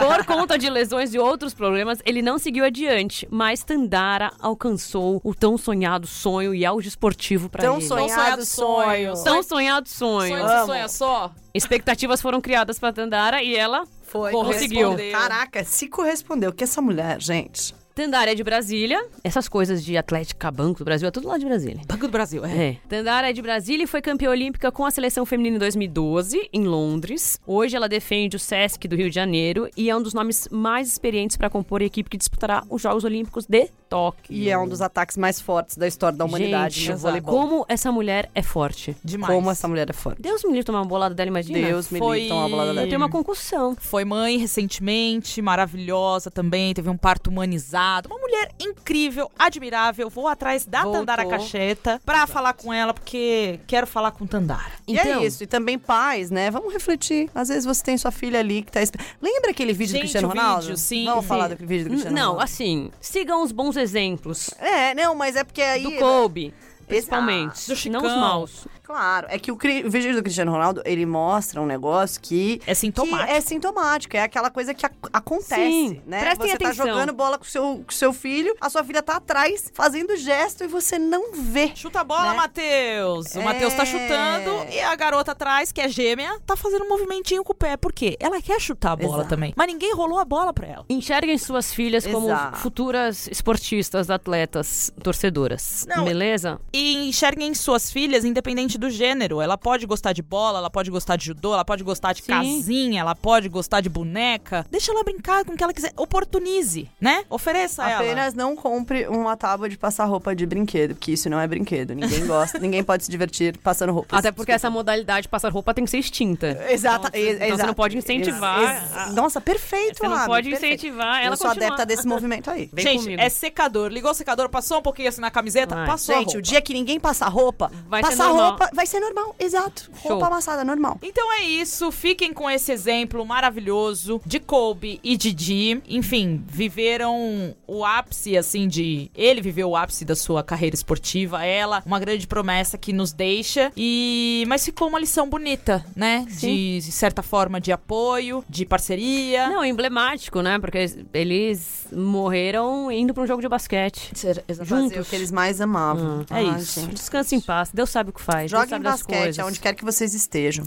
Por conta de lesões e outros problemas, ele não seguiu adiante, mas Tandara alcançou o tão sonhado sonho e auge esportivo para Tão ele. sonhado sonho. Tão sonhado sonho. Sonho sonha só? Expectativas foram criadas para Tandara e ela Foi. Conseguiu. correspondeu. Caraca, se correspondeu. Que essa mulher, gente. Tandara é de Brasília. Essas coisas de Atlética Banco do Brasil é tudo lá de Brasília. Banco do Brasil, é. É. Tandara é de Brasília e foi campeã olímpica com a seleção feminina em 2012, em Londres. Hoje ela defende o Sesc do Rio de Janeiro e é um dos nomes mais experientes para compor a equipe que disputará os Jogos Olímpicos de Tóquio. E é um dos ataques mais fortes da história da humanidade Gente, no como essa mulher é forte. Demais. Como essa mulher é forte. Deus me livre tomar uma bolada dela, imagina. Deus me Foi- livre tomar uma bolada Eu dela. tenho uma concussão. Foi mãe recentemente, maravilhosa também, teve um parto humanizado. Uma mulher incrível, admirável. Vou atrás da Voltou. Tandara Cacheta pra falar com ela, porque quero falar com Tandara. E Então- é isso. E também pais, né? Vamos refletir. Às vezes você tem sua filha ali que tá... Lembra aquele vídeo Gente, do Cristiano Ronaldo? vídeo, sim, Vamos sim. falar do vídeo do Cristiano Não, Ronaldo? assim, sigam os bons exemplos. É, não, mas é porque aí... Do Kobe, principalmente. Do Chicão. não os maus. Claro, é que o, cri- o vídeo do Cristiano Ronaldo, ele mostra um negócio que... É sintomático. Que é sintomático, é aquela coisa que ac- acontece, Sim, né? prestem você atenção. tá jogando bola com seu, com seu filho, a sua filha tá atrás, fazendo gesto e você não vê. Chuta a bola, Né? Matheus. O É. Matheus tá chutando e a garota atrás, que é gêmea, tá fazendo um movimentinho com o pé. Por quê? Ela quer chutar a bola Exato. também. Mas ninguém rolou a bola pra ela. Enxerguem suas filhas como Exato. futuras esportistas, atletas, torcedoras. Não, Beleza? E enxerguem suas filhas independente do gênero. Ela pode gostar de bola, ela pode gostar de judô, ela pode gostar de Sim. casinha, ela pode gostar de boneca. Deixa ela brincar com o que ela quiser. Oportunize, né? Ofereça a ela. Apenas não compre uma tábua de passar roupa de brinquedo, porque isso não é brinquedo. Ninguém gosta, ninguém pode se divertir passando roupa. Até porque essa modalidade de passar roupa tem que ser extinta. Exata, Então, você- então você não pode incentivar Ex- ex- Nossa, perfeito, Você não pode perfeito. incentivar ela Eu sou continuar. adepta desse movimento aí. Vem Gente, comigo. é secador. Ligou o secador, passou um pouquinho assim na camiseta, Vai. passou a Gente, roupa. o dia que ninguém passar roupa, Vai ser passar normal. Roupa vai ser normal. Exato. Show. Roupa amassada, normal. Então é isso, fiquem com esse exemplo maravilhoso de Kobe e Didi. Enfim, viveram o ápice, assim, de. Ele viveu o ápice da sua carreira esportiva, ela, uma grande promessa que nos deixa. E. Mas ficou uma lição bonita, né? De, de certa forma de apoio, de parceria. Não, emblemático, né? Porque eles morreram indo pra um jogo de basquete. Fazer Juntos. o que eles mais amavam. É Ai, isso. gente. Descanse em paz. Deus sabe o que faz. Joguem basquete aonde quer que vocês estejam.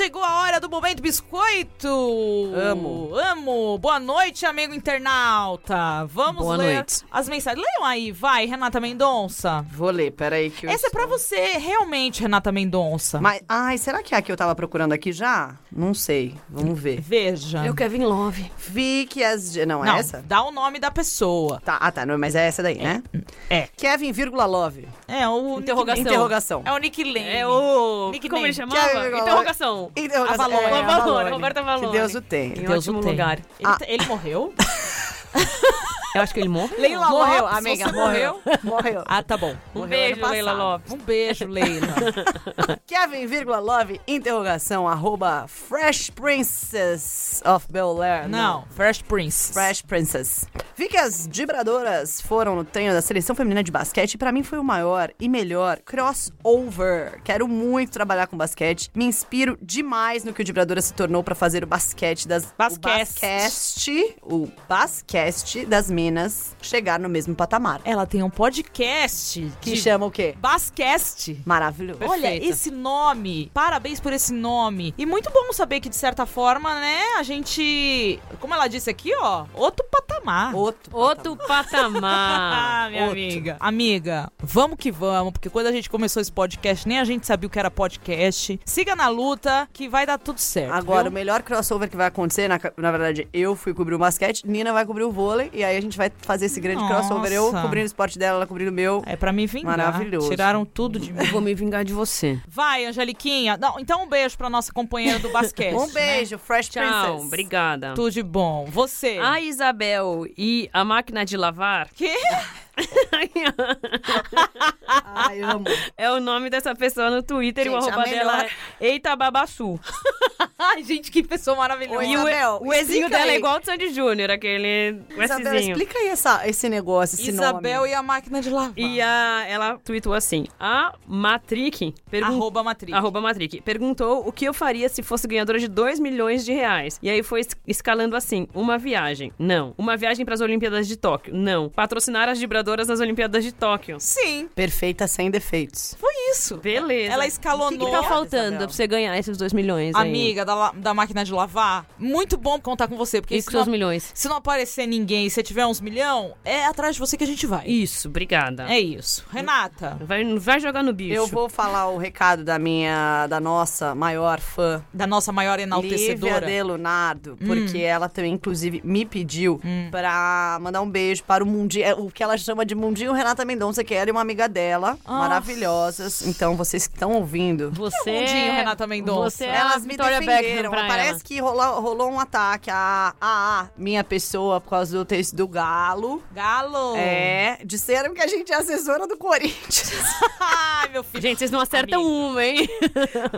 Chegou a hora do momento biscoito. Amo. Amo. Boa noite, amigo internauta. Vamos Boa ler noite. as mensagens. Leiam aí, vai, Renata Mendonça. Vou ler, peraí que eu Essa é pra você, realmente, Renata Mendonça. Mas, ai, será que é a que eu tava procurando aqui já? Não sei, vamos ver. Veja. É o Kevin Love. Vi que as... Não, Não, é essa? dá o nome da pessoa. Tá, ah, tá, não, mas é essa daí, né? É. Kevin, vírgula, love. É o Interrogação. Interrogação. É o Nick Lane. É o. Nickname. Como ele chamava? Kevin Love. Interrogação. Interrogação. Avalone. É, Avalone, Avalone. Roberto Avalone. Que Deus o tenha. Em Deus ótimo o tenha. lugar. Ele, Ah. ele morreu? Eu acho que ele morreu. Leila Morreu, Lopes, amiga, você morreu. Morreu. Ah, tá bom. Um Morreu beijo, Leila. Lopes. Um beijo, Leila. Kevin, vírgula, love, interrogação, arroba Fresh Princess of Bel-Air. Não, Fresh Prince. Fresh Princess. Vi que as vibradoras foram no treino da seleção feminina de basquete e pra mim foi o maior e melhor crossover. Quero muito trabalhar com basquete. Me inspiro demais no que o Vibradora se tornou pra fazer o basquete das Basquete. o basquete, o basquete das minas chegar no mesmo patamar. Ela tem um podcast Que de chama o quê? Bascast. Maravilhoso. Olha, Perfeito. esse nome. Parabéns por esse nome. E muito bom saber que, de certa forma, né, a gente. Como ela disse aqui, ó, outro patamar. Outro. Outro patamar. Ah, minha outro. amiga. Amiga, vamos que vamos, porque quando a gente começou esse podcast, nem a gente sabia o que era podcast. Siga na luta, que vai dar tudo certo. Agora, o viu? melhor crossover que vai acontecer, na, na verdade, eu fui cobrir o basquete, Nina vai cobrir o vôlei, e aí a gente vai fazer esse grande Nossa. crossover. Eu cobrindo o esporte dela, ela cobrindo o meu. É pra me vingar. Maravilhoso. Tiraram tudo de mim. Eu vou me vingar de você. Vai, Angeliquinha. Não, então um beijo pra nossa companheira do basquete. Um beijo, Fresh Tchau, Princess. obrigada. Tudo de bom. Você. A Isabel e a máquina de lavar Que? Ai, amo. é o nome dessa pessoa no Twitter e o Gente, arroba dela é Eita Babassu. Ai, gente, que pessoa maravilhosa. Oi, E o, Isabel, o exinho dela é aí. igual ao do Sandy Júnior, aquele o Isabel, Szinho. explica aí essa, esse negócio, esse Isabel nome. e a máquina de lavar. E a, ela tweetou assim: A Matrick perguntou. Arroba Matriz. Arroba Matrick. Perguntou o que eu faria se fosse ganhadora de 2 milhões de reais. E aí foi es- escalando assim: uma viagem. Não. Uma viagem para as Olimpíadas de Tóquio. Não. Patrocinar as vibradoras nas Olimpíadas de Tóquio. Sim, Perfeita, sem defeitos. foi isso. Beleza. Ela O escalonou. que, que tá faltando Isabel. pra você ganhar esses 2 milhões aí? Da, da máquina de lavar, muito bom contar com você, porque E se com seus não, milhões? se não aparecer ninguém e você tiver uns milhão, é atrás de você que a gente vai. Isso, obrigada. É isso. Renata, Vai, vai jogar no bicho. Eu vou falar o recado da minha, da nossa maior fã, da nossa maior Lívia enaltecedora. de Leonardo, porque ela também, inclusive, me pediu pra mandar um beijo para o mundinho, o que ela chama de mundinho Renata Mendonça, que ela e uma amiga dela, Nossa. maravilhosas. Então, vocês que estão ouvindo, Você. Mundinho, Renata Mendonça. Você é Elas a me defenderam. Beckham pra Parece ela. que rolou, rolou um ataque a, a, a minha pessoa por causa do texto do Galo. Galo. É, disseram que a gente é assessora do Corinthians. Ai, meu filho. Gente, vocês não acertam Amiga. uma, hein?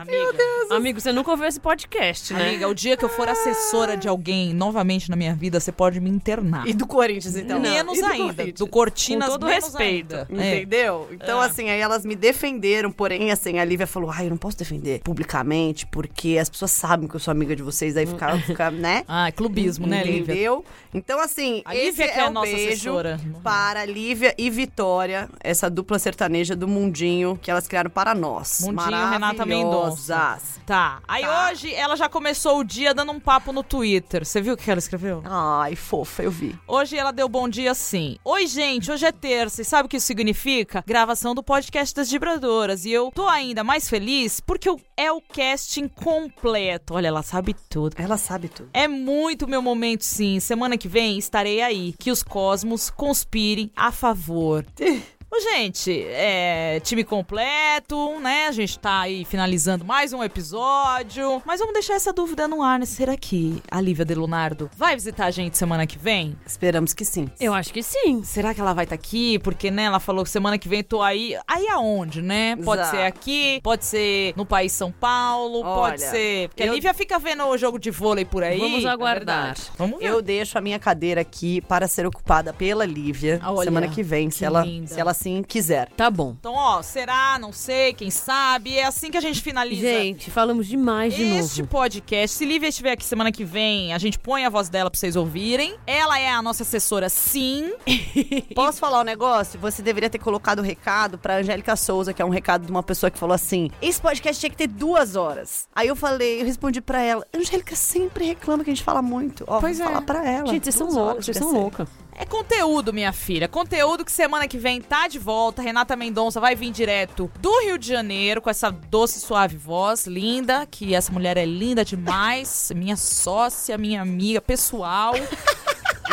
Meu Deus. Amigo, você nunca ouviu esse podcast, né? Amiga, o dia que eu for assessora de alguém novamente na minha vida, você pode me internar. E do Corinthians, então. menos do ainda. Corinthians? Do Cortinas, Com todo menos respeito. ainda. É. Entendeu? Então, É. assim, aí elas me defenderam, porém, assim, a Lívia falou: ai, eu não posso defender publicamente, porque as pessoas sabem que eu sou amiga de vocês, aí fica, fica né? Ah, é clubismo, né, Lívia? Entendeu? Então, assim, A esse é é o nossa beijo assessora. para Lívia e Vitória, essa dupla sertaneja do mundinho que elas criaram para nós. Mundinho, Renata Mendonça. Tá. Aí Tá. hoje ela já começou o dia dando um papo no Twitter. Você viu o que ela escreveu? Ai, fofa, eu vi. Hoje ela deu bom dia assim. Oi, gente, hoje é terça e sabe o que isso significa? Gravação do podcast das vibradoras. E eu tô ainda mais feliz porque é o casting completo. Olha, ela sabe tudo. Ela sabe tudo. É muito meu momento, sim. Semana que vem estarei aí. Que os cosmos conspirem a favor. Ô, gente, é time completo, né? A gente tá aí finalizando mais um episódio. Mas vamos deixar essa dúvida no ar, né? Será que a Lívia de Lunardo vai visitar a gente semana que vem? Esperamos que sim. Eu acho que sim. Será que ela vai estar aqui? Porque, né, ela falou que semana que vem tô aí. Aí aonde, né? Pode Exato. ser aqui, pode ser no país São Paulo, pode Olha, ser. Porque a eu- Lívia fica vendo o jogo de vôlei por aí. Vamos é aguardar. verdade. Vamos ver. Eu deixo a minha cadeira aqui para ser ocupada pela Lívia Olha, semana que vem, se que ela, linda. se ela assim quiser. Tá bom. Então, ó, será, não sei, quem sabe. É assim que a gente finaliza. Gente, falamos demais de Este novo. podcast, se Lívia estiver aqui semana que vem, a gente põe a voz dela pra vocês ouvirem. Ela é a nossa assessora, sim. Posso falar um negócio? Você deveria ter colocado o recado pra Angélica Souza, que é um recado de uma pessoa que falou assim: esse podcast tinha que ter duas horas. Aí eu falei, eu respondi pra ela: Angélica sempre reclama que a gente fala muito. Ó, Pois é. falar pra ela. Gente, vocês são loucos, vocês são loucas. É conteúdo, minha filha. Conteúdo que semana que vem tá de volta. Renata Mendonça vai vir direto do Rio de Janeiro com essa doce, suave voz linda. Que essa mulher é linda demais. Minha sócia, minha amiga pessoal.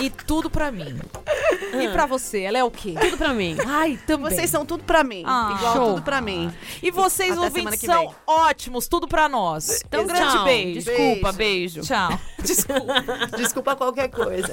e tudo pra mim. E pra você, ela é o quê? Tudo pra mim. Ai, também. Vocês são tudo pra mim. Ah, igual show. tudo pra mim. E vocês, Até semana ouvintes, que são vem. ótimos. Tudo pra nós. Então, um grande Tchau. beijo. Desculpa, beijo. Tchau. Desculpa. Desculpa qualquer coisa.